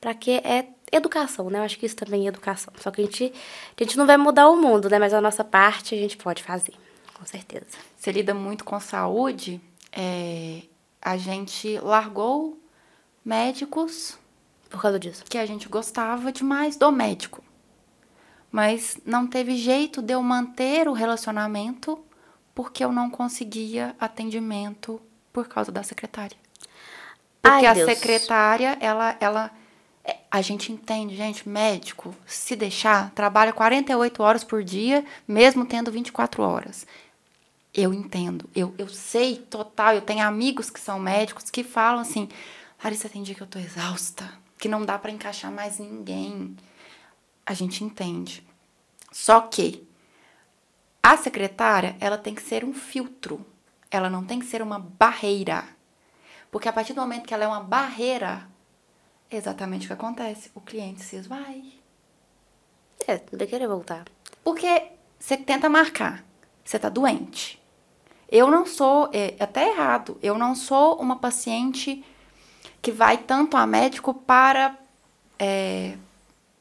Speaker 2: Pra que é educação, né? Eu acho que isso também é educação. Só que a gente, a gente não vai mudar o mundo, né? Mas a nossa parte a gente pode fazer com certeza.
Speaker 1: Você lida muito com saúde, é, a gente largou médicos.
Speaker 2: Por causa disso.
Speaker 1: Que a gente gostava demais do médico. Mas não teve jeito de eu manter o relacionamento porque eu não conseguia atendimento por causa da secretária. Porque Ai, a Deus. secretária, ela, ela. É, a gente entende, gente, médico, se deixar, trabalha 48 horas por dia, mesmo tendo 24 horas Eu entendo, eu, eu sei total. Eu tenho amigos que são médicos que falam assim: Larissa, tem dia que eu tô exausta, que não dá para encaixar mais ninguém. A gente entende. Só que a secretária, ela tem que ser um filtro. Ela não tem que ser uma barreira. Porque a partir do momento que ela é uma barreira, é exatamente o que acontece. O cliente se esvai.
Speaker 2: É, não vai querer voltar.
Speaker 1: Porque você tenta marcar. Você tá doente. Eu não sou, é até errado, eu não sou uma paciente que vai tanto a médico para é,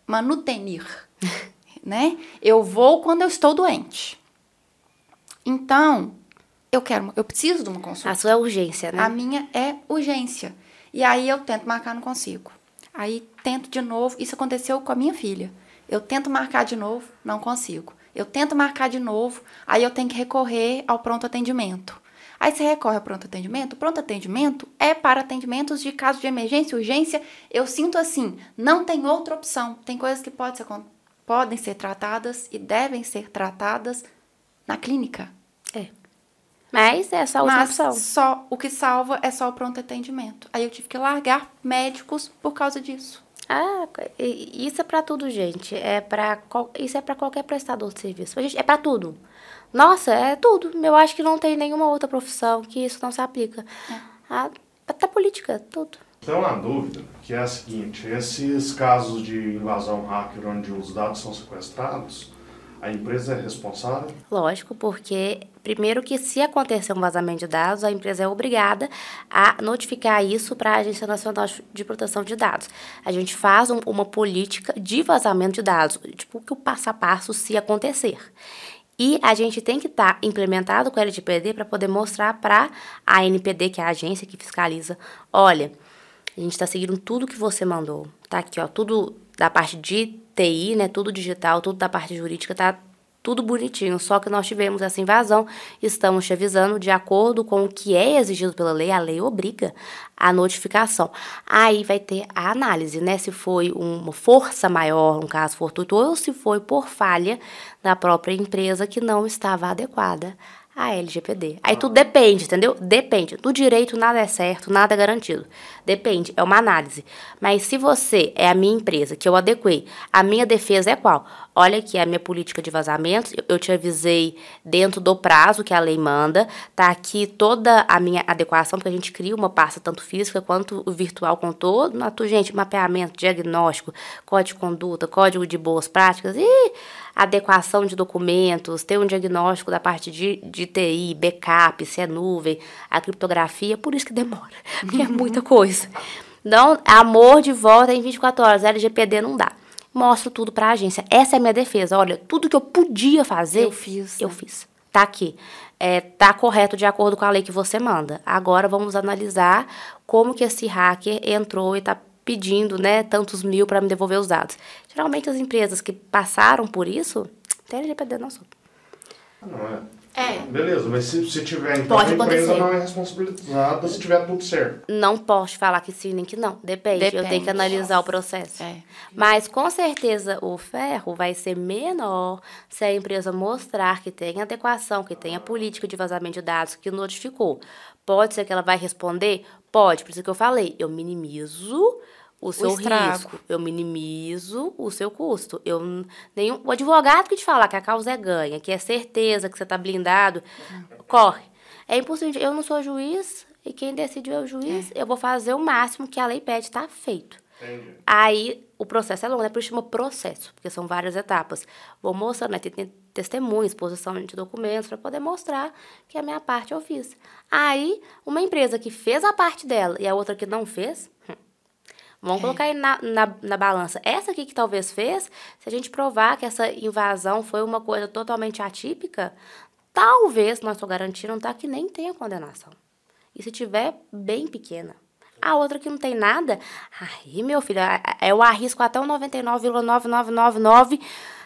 Speaker 1: manutenir, né? Eu vou quando eu estou doente. Então, eu quero, eu preciso de uma consulta.
Speaker 2: A sua é urgência, né?
Speaker 1: A minha é urgência. E aí eu tento marcar, não consigo. Aí tento de novo. Isso aconteceu com a minha filha. Eu tento marcar de novo, não consigo. Eu tento marcar de novo, aí eu tenho que recorrer ao pronto atendimento. Aí você recorre ao pronto atendimento. O pronto atendimento é para atendimentos de caso de emergência, urgência. Eu sinto assim, não tem outra opção. Tem coisas que pode ser, podem ser tratadas e devem ser tratadas na clínica.
Speaker 2: É. Mas é só a última
Speaker 1: Mas
Speaker 2: opção.
Speaker 1: só o que salva é só o pronto atendimento. Aí eu tive que largar médicos por causa disso.
Speaker 2: Ah, isso é pra tudo, gente. É para isso é pra qualquer prestador de serviço. Gente, é pra tudo. Nossa, é tudo. Eu acho que não tem nenhuma outra profissão que isso não se aplica. Ah, até política, tudo.
Speaker 3: Tem uma dúvida, que é a seguinte, esses casos de invasão hacker onde os dados são sequestrados, a empresa é responsável?
Speaker 2: Lógico, porque primeiro que se acontecer um vazamento de dados, a empresa é obrigada a notificar isso para a Agência Nacional de Proteção de Dados. A gente faz um- uma política de vazamento de dados, tipo que o passo a passo se acontecer. E a gente tem que estar implementado com a LGPD para poder mostrar para a NPD, que é a agência que fiscaliza, olha, a gente está seguindo tudo que você mandou. Tá aqui, ó, tudo da parte de TI, né? Tudo digital, tudo da parte jurídica, tá tudo bonitinho. Só que nós tivemos essa invasão, estamos te avisando de acordo com o que é exigido pela lei, a lei obriga a notificação. Aí vai ter a análise, né? Se foi uma força maior, um caso fortuito, ou se foi por falha da própria empresa que não estava adequada a LGPD. Aí tudo depende, entendeu? Depende. Do direito nada é certo, nada é garantido. Depende, é uma análise. Mas se você é a minha empresa, que eu adequei, a minha defesa é qual? Olha aqui a minha política de vazamentos, eu- te avisei dentro do prazo que a lei manda, tá aqui toda a minha adequação, porque a gente cria uma pasta tanto física quanto virtual com todo, gente, mapeamento, diagnóstico, código de conduta, código de boas práticas e adequação de documentos, ter um diagnóstico da parte de, de TI, backup, se é nuvem, a criptografia, por isso que demora, porque é muita coisa. Então, amor de volta em 24 horas, LGPD não dá. Mostro tudo pra agência. Essa é a minha defesa. Olha, tudo que eu podia fazer,
Speaker 1: Eu fiz,
Speaker 2: Eu
Speaker 1: né?
Speaker 2: fiz. Tá aqui. É, tá correto de acordo com a lei que você manda. Agora vamos analisar como que esse hacker entrou e tá pedindo, né, tantos mil para me devolver os dados. Geralmente as empresas que passaram por isso, tem LGPD não sou.
Speaker 3: Não é.
Speaker 1: É.
Speaker 3: Beleza, mas se, se tiver, então
Speaker 2: Pode
Speaker 3: a empresa
Speaker 2: acontecer.
Speaker 3: não é responsabilizada se tiver tudo certo.
Speaker 2: Não posso falar que sim nem que não. Depende. Eu tenho
Speaker 1: Depende.
Speaker 2: que analisar o processo.
Speaker 1: É.
Speaker 2: Mas com certeza o ferro vai ser menor se a empresa mostrar que tem adequação, que tem a política de vazamento de dados, que notificou. Pode ser que ela vai responder? Pode, por isso que eu falei. Eu minimizo o seu
Speaker 1: estrago.
Speaker 2: risco, eu minimizo o seu custo. Eu nenhum o advogado que te falar que a causa é ganha, que é certeza que você está blindado, corre. É impossível. Eu não sou juiz e quem decidiu é o juiz. Eu vou fazer o máximo que a lei pede, está feito.
Speaker 3: Entendi.
Speaker 2: Aí o processo é longo, né? Por isso chama processo, porque são várias etapas. Vou mostrando, né? Tem, tem testemunha, exposição de documentos, para poder mostrar que a minha parte eu fiz. Aí, uma empresa que fez a parte dela e a outra que não fez, vamos colocar aí na, na, na balança. Essa aqui que talvez fez, se a gente provar que essa invasão foi uma coisa totalmente atípica, talvez, não estou garantindo, tá? Que nem tenha condenação. E se tiver bem pequena. A outra que não tem nada, aí, meu filho, eu arrisco até o 99,9999.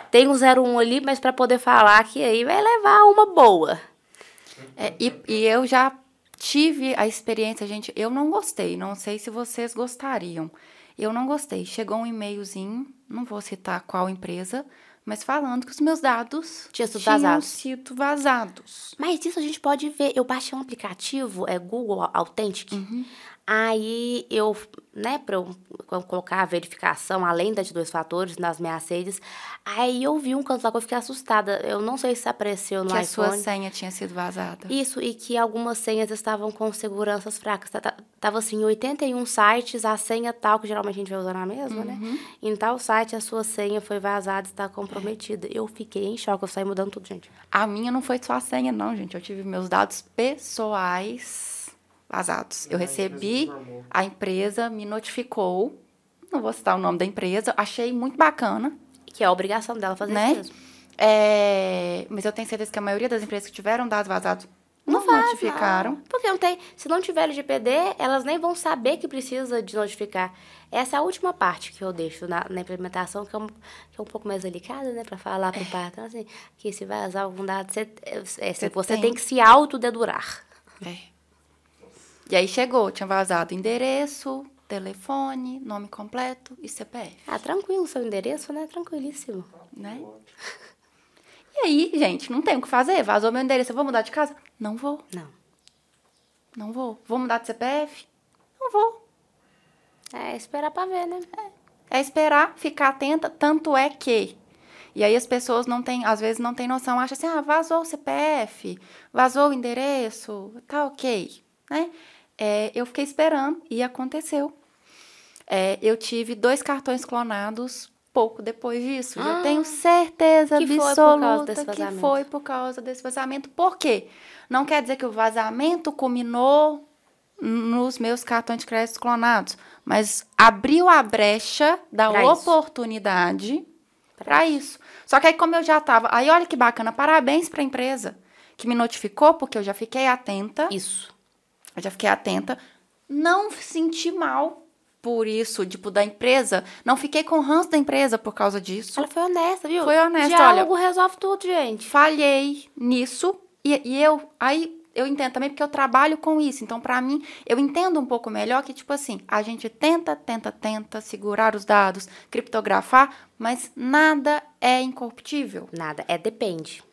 Speaker 2: Tem um 01 ali, mas para poder falar que aí vai levar uma boa.
Speaker 1: É, e, e eu já tive a experiência, gente. Eu não gostei. Não sei se vocês gostariam. Eu não gostei. Chegou um e-mailzinho, não vou citar qual empresa, mas falando que os meus dados
Speaker 2: Tinha sido
Speaker 1: tinham
Speaker 2: vazados.
Speaker 1: sido vazados.
Speaker 2: Mas isso a gente pode ver. Eu baixei um aplicativo, é Google Authentic. Aí eu, né, pra eu co- colocar a verificação, além das de dois fatores, nas minhas redes, aí eu vi um canto lá que eu fiquei assustada. Eu não sei se apareceu no
Speaker 1: que a
Speaker 2: iPhone.
Speaker 1: sua senha tinha sido vazada.
Speaker 2: Isso, e que algumas senhas estavam com seguranças fracas. Tá- tá- Tava assim, 81 sites, a senha tal, que geralmente a gente vai usar na mesma, né? Em tal site, a sua senha foi vazada, está comprometida. Eu fiquei em choque, eu saí mudando tudo, gente.
Speaker 1: A minha não foi só a senha, não, gente. Eu tive meus dados pessoais vazados. Eu
Speaker 3: A empresa
Speaker 1: recebi, a empresa me notificou. Não vou citar o nome da empresa. Achei muito bacana,
Speaker 2: Que é a obrigação dela fazer
Speaker 1: né?
Speaker 2: isso mesmo.
Speaker 1: É, mas eu tenho certeza que a maioria das empresas que tiveram dados vazados não,
Speaker 2: faz,
Speaker 1: notificaram.
Speaker 2: não. Porque não tem. Se não tiver LGPD, elas nem vão saber que precisa de notificar. Essa é a última parte que eu deixo na, na implementação, que é, um, que é um pouco mais delicada, né? Pra falar pro patrão, assim, que se vazar algum dado, você, é, é,
Speaker 1: Você
Speaker 2: você
Speaker 1: tem.
Speaker 2: tem que se autodedurar.
Speaker 1: É. E aí chegou, tinha vazado endereço, telefone, nome completo e CPF,
Speaker 2: Ah, tranquilo, seu endereço, né? Tranquilíssimo.
Speaker 1: né? E aí, gente, não tem o que fazer. Vazou meu endereço, eu vou mudar de casa? Não vou,
Speaker 2: Não.
Speaker 1: não vou. Vou mudar de CPF? Não vou.
Speaker 2: É esperar pra ver, né?
Speaker 1: É esperar, ficar atenta, tanto é que. E aí as pessoas não têm, às vezes não têm noção, acham assim, ah, vazou o CPF, vazou o endereço, tá ok, né? É, eu fiquei esperando e aconteceu. É, eu tive dois cartões clonados pouco depois disso. E eu tenho certeza
Speaker 2: Ah, Que foi por causa
Speaker 1: absoluta
Speaker 2: desse
Speaker 1: que foi por causa desse vazamento. Por quê? Não quer dizer que o vazamento culminou nos meus cartões de crédito clonados, mas abriu a brecha da
Speaker 2: Pra isso.
Speaker 1: oportunidade para isso. Só que aí como eu já estava, aí olha que bacana, parabéns para a empresa que me notificou porque eu já fiquei atenta,
Speaker 2: Isso.
Speaker 1: Eu já fiquei atenta, não senti mal por isso, tipo da empresa, não fiquei com ranço da empresa por causa disso.
Speaker 2: Ela foi honesta, viu?
Speaker 1: Foi honesta,
Speaker 2: Diálogo resolve tudo, gente.
Speaker 1: falhei nisso e, e eu aí eu entendo também porque eu trabalho com isso. Então, pra mim, eu entendo um pouco melhor que tipo assim, a gente tenta, tenta, tenta segurar os dados, criptografar, mas nada é incorruptível.
Speaker 2: Nada, é depende.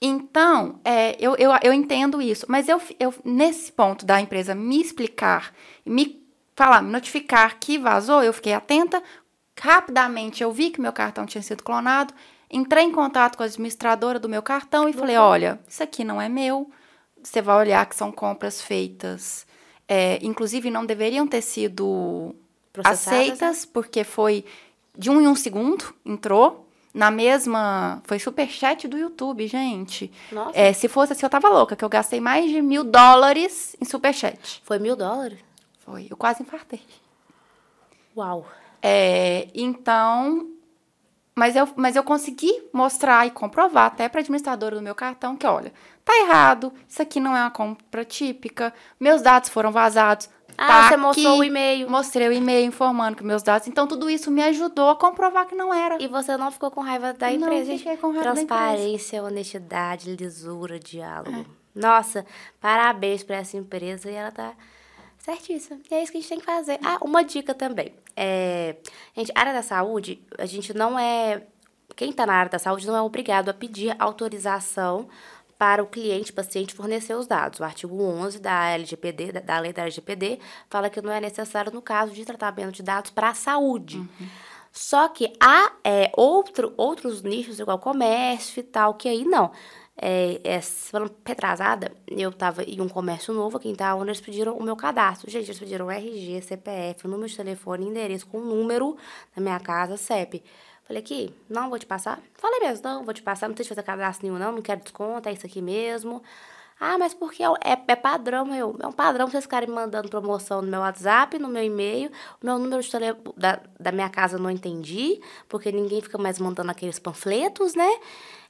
Speaker 1: Então, é, eu, eu, eu entendo isso, mas eu, eu, nesse ponto da empresa me explicar, me falar, me notificar que vazou, eu fiquei atenta. Rapidamente eu vi que meu cartão tinha sido clonado, entrei em contato com a administradora do meu cartão e falei: olha, isso aqui não é meu. Você vai olhar que são compras feitas, é, inclusive não deveriam ter sido
Speaker 2: né?
Speaker 1: aceitas, porque foi de um em um segundo, entrou. Na mesma. Foi superchat do YouTube, gente.
Speaker 2: Nossa.
Speaker 1: É, se fosse assim, eu tava louca, que eu gastei mais de mil dólares em superchat.
Speaker 2: Foi mil dólares?
Speaker 1: Foi. Eu quase infartei.
Speaker 2: Uau.
Speaker 1: É, então. Mas eu, mas eu consegui mostrar e comprovar até para administradora do meu cartão que, olha, tá errado, isso aqui não é uma compra típica, meus dados foram vazados.
Speaker 2: Ah,
Speaker 1: tá
Speaker 2: você mostrou
Speaker 1: aqui.
Speaker 2: o e-mail.
Speaker 1: Mostrei o e-mail informando que meus dados. Então, tudo isso me ajudou a comprovar que não era.
Speaker 2: E você não ficou com raiva da
Speaker 1: Não
Speaker 2: empresa? gente?
Speaker 1: fiquei com raiva da
Speaker 2: Transparência, honestidade, lisura, diálogo. Nossa, parabéns pra essa empresa e ela tá certíssima. E é isso que a gente tem que fazer. Ah, uma dica também. É, gente, área da saúde, a gente não é. Quem tá na área da saúde não é obrigado a pedir autorização para o cliente, paciente, fornecer os dados. O artigo 11 da LGPD, da- da lei da LGPD, fala que não é necessário no caso de tratamento de dados para a saúde. Só que há é, outro, outros nichos, igual comércio e tal, que aí não. É, é, semana retrasada, eu tava em um comércio novo aqui em Itaúna, eles pediram o meu cadastro. Gente, eles pediram RG, CPF, número de telefone, endereço com o número da minha casa, CEP. Falei aqui, não vou te passar. Falei mesmo, não vou te passar, não que fazer cadastro nenhum, não, não quero desconto, é isso aqui mesmo. Ah, mas porque é, é, é padrão, eu. É um padrão vocês ficarem mandando promoção no meu WhatsApp, no meu e-mail. O meu número de telefone da, da minha casa eu não entendi, porque ninguém fica mais mandando aqueles panfletos, né?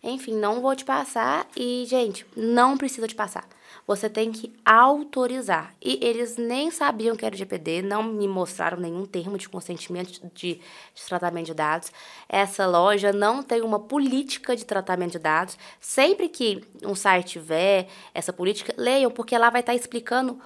Speaker 2: Enfim, não vou te passar. E, gente, não precisa te passar. Você tem que autorizar. E eles nem sabiam que era GPD, não me mostraram nenhum termo de consentimento de, de tratamento de dados. Essa loja não tem uma política de tratamento de dados. Sempre que um site tiver essa política, leiam, porque lá vai estar explicando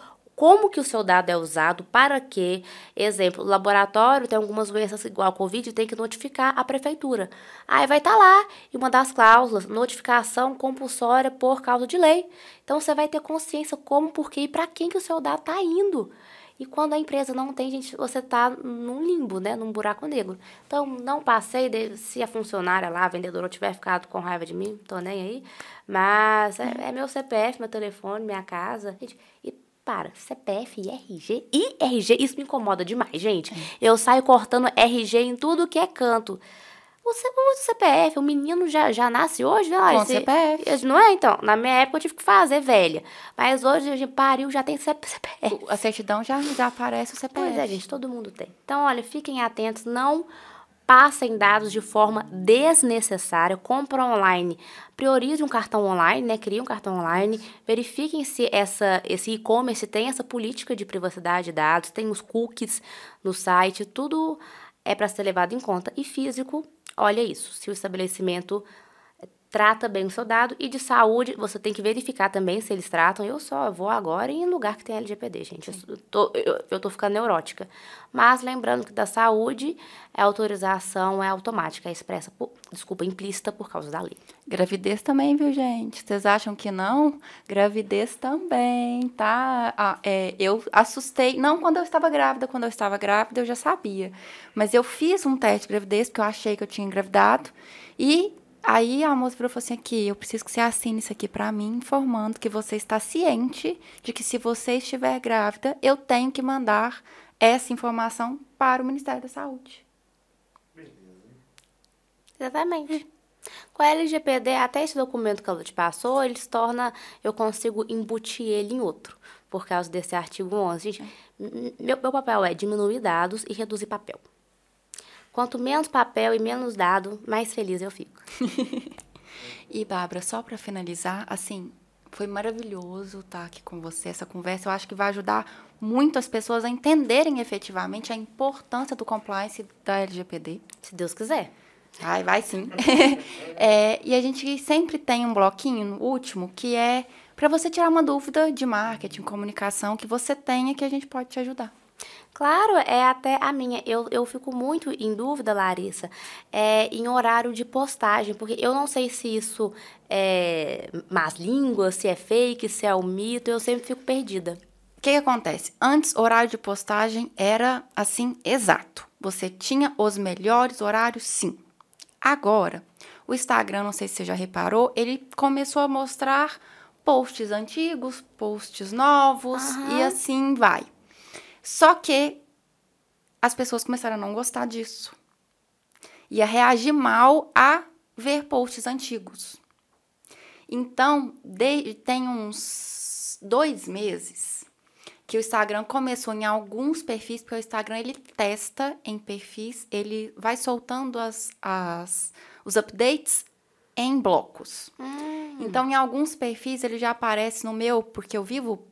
Speaker 2: como que o seu dado é usado, para quê. Exemplo, o laboratório tem algumas doenças igual ao Covid, tem que notificar a prefeitura. Aí vai estar tá lá, e uma das cláusulas, notificação compulsória por causa de lei. Então você vai ter consciência como, por quê e para quem que o seu dado está indo. E quando a empresa não tem, gente, você está num limbo, né? Num buraco negro. Então, não passei, de, se a funcionária lá, a vendedora, tiver ficado com raiva de mim, tô nem aí. Mas é, é meu CPF, meu telefone, minha casa. Gente, e para, CPF e RG. E RG, isso me incomoda demais, gente. Eu saio cortando RG em tudo que é canto. O CPF, o menino já, já nasce hoje, né?
Speaker 1: Com esse, CPF.
Speaker 2: Não é, então? Na minha época eu tive que fazer, velha. Mas hoje, a gente pariu, já tem CPF.
Speaker 1: A certidão já, já aparece o CPF.
Speaker 2: Pois é, gente, todo mundo tem. Então, olha, fiquem atentos, não passem dados de forma desnecessária, compra online, priorize um cartão online, né? Crie um cartão online, verifiquem se essa, esse e-commerce tem essa política de privacidade de dados, tem os cookies no site, tudo é para ser levado em conta. E físico, olha isso, se o estabelecimento trata bem o seu dado e de saúde, você tem que verificar também se eles tratam. Eu só vou agora em lugar que tem LGPD, gente. Eu tô, eu, eu tô ficando neurótica. Mas lembrando que da saúde, a autorização é automática, é expressa, por, desculpa, implícita por causa da lei.
Speaker 1: Gravidez também, viu, gente? Vocês acham que não? Gravidez também, tá? Ah, é, eu assustei, não quando eu estava grávida, quando eu estava grávida eu já sabia. Mas eu fiz um teste de gravidez, porque eu achei que eu tinha engravidado. E Aí a moça falou assim: aqui, eu preciso que você assine isso aqui para mim, informando que você está ciente de que se você estiver grávida, eu tenho que mandar essa informação para o Ministério da Saúde.
Speaker 2: Beleza. Exatamente. Com a LGPD, até esse documento que ela te passou, ele se torna, eu consigo embutir ele em outro, por causa desse artigo 11. Gente, meu, meu papel é diminuir dados e reduzir papel. Quanto menos papel e menos dado, mais feliz eu fico.
Speaker 1: e, Bárbara, só para finalizar, assim, foi maravilhoso estar aqui com você. Essa conversa eu acho que vai ajudar muito as pessoas a entenderem efetivamente a importância do compliance da LGPD.
Speaker 2: Se Deus quiser.
Speaker 1: Ai, vai sim. é, e a gente sempre tem um bloquinho no último que é para você tirar uma dúvida de marketing, comunicação que você tenha que a gente pode te ajudar.
Speaker 2: Claro, é até a minha. Eu, eu fico muito em dúvida, Larissa, é, em horário de postagem, porque eu não sei se isso é más línguas, se é fake, se é um mito, eu sempre fico perdida.
Speaker 1: O que, que acontece? Antes, horário de postagem era assim, exato. Você tinha os melhores horários, sim. Agora, o Instagram, não sei se você já reparou, ele começou a mostrar posts antigos, posts novos uhum. e assim vai. Só que as pessoas começaram a não gostar disso. E a reagir mal a ver posts antigos. Então, de, tem uns dois meses que o Instagram começou em alguns perfis, porque o Instagram ele testa em perfis, ele vai soltando as, as, os updates em blocos. Hum. Então, em alguns perfis ele já aparece no meu, porque eu vivo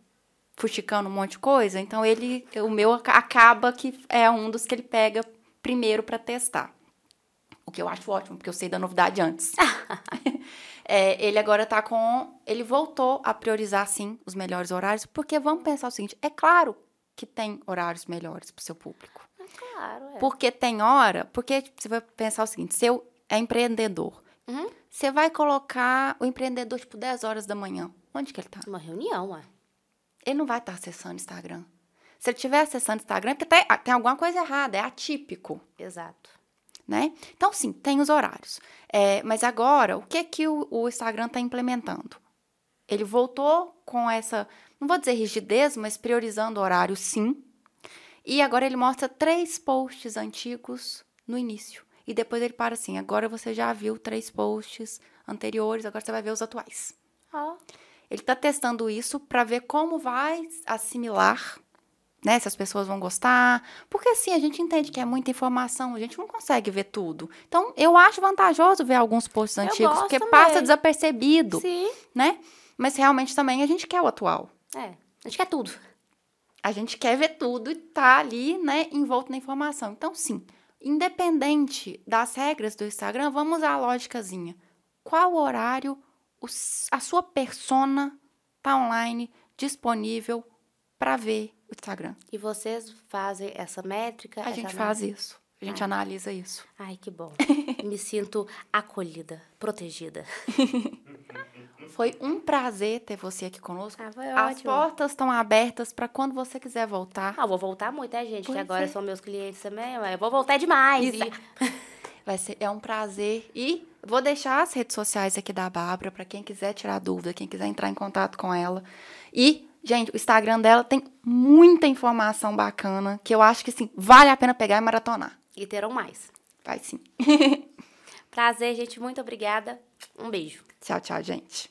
Speaker 1: fuxicando um monte de coisa, então ele, o meu acaba que é um dos que ele pega primeiro para testar. O que eu acho ótimo, porque eu sei da novidade antes. é, ele agora tá com. Ele voltou a priorizar, sim, os melhores horários, porque vamos pensar o seguinte: é claro que tem horários melhores para o seu público.
Speaker 2: É claro, é.
Speaker 1: Porque tem hora. Porque você vai pensar o seguinte: se eu é empreendedor, uhum. você vai colocar o empreendedor, tipo, 10 horas da manhã. Onde que ele tá?
Speaker 2: Uma reunião, ué
Speaker 1: ele não vai estar acessando Instagram. Se ele estiver acessando Instagram, é porque tem, tem alguma coisa errada, é atípico.
Speaker 2: Exato.
Speaker 1: Né? Então, sim, tem os horários. É, mas agora, o que que o, o Instagram está implementando? Ele voltou com essa, não vou dizer rigidez, mas priorizando o horário, sim. E agora ele mostra três posts antigos no início. E depois ele para assim, agora você já viu três posts anteriores, agora você vai ver os atuais.
Speaker 2: Oh.
Speaker 1: Ele está testando isso para ver como vai assimilar, né? Se as pessoas vão gostar. Porque assim, a gente entende que é muita informação, a gente não consegue ver tudo. Então, eu acho vantajoso ver alguns posts antigos, porque
Speaker 2: também.
Speaker 1: passa desapercebido.
Speaker 2: Sim.
Speaker 1: Né? Mas realmente também a gente quer o atual.
Speaker 2: É, a gente quer tudo.
Speaker 1: A gente quer ver tudo e tá ali, né, envolto na informação. Então, sim, independente das regras do Instagram, vamos a lógicazinha. Qual horário a sua persona está online, disponível para ver o Instagram.
Speaker 2: E vocês fazem essa métrica?
Speaker 1: A
Speaker 2: essa
Speaker 1: gente
Speaker 2: análise?
Speaker 1: faz isso. A gente
Speaker 2: Ah.
Speaker 1: analisa isso.
Speaker 2: Ai, que bom. Me sinto acolhida, protegida.
Speaker 1: Foi um prazer ter você aqui conosco.
Speaker 2: Ah, foi
Speaker 1: As
Speaker 2: ótimo.
Speaker 1: portas estão abertas para quando você quiser voltar.
Speaker 2: Ah, vou voltar muito, né, gente?
Speaker 1: Pois
Speaker 2: que agora
Speaker 1: é.
Speaker 2: são meus clientes também. Eu vou voltar demais. e-
Speaker 1: Exato. Vai ser é um prazer e vou deixar as redes sociais aqui da Bárbara para quem quiser tirar dúvida, quem quiser entrar em contato com ela. E, gente, o Instagram dela tem muita informação bacana que eu acho que sim, vale a pena pegar e maratonar.
Speaker 2: E terão mais.
Speaker 1: Vai sim.
Speaker 2: Prazer, gente. Muito obrigada. Um beijo.
Speaker 1: Tchau, tchau, gente.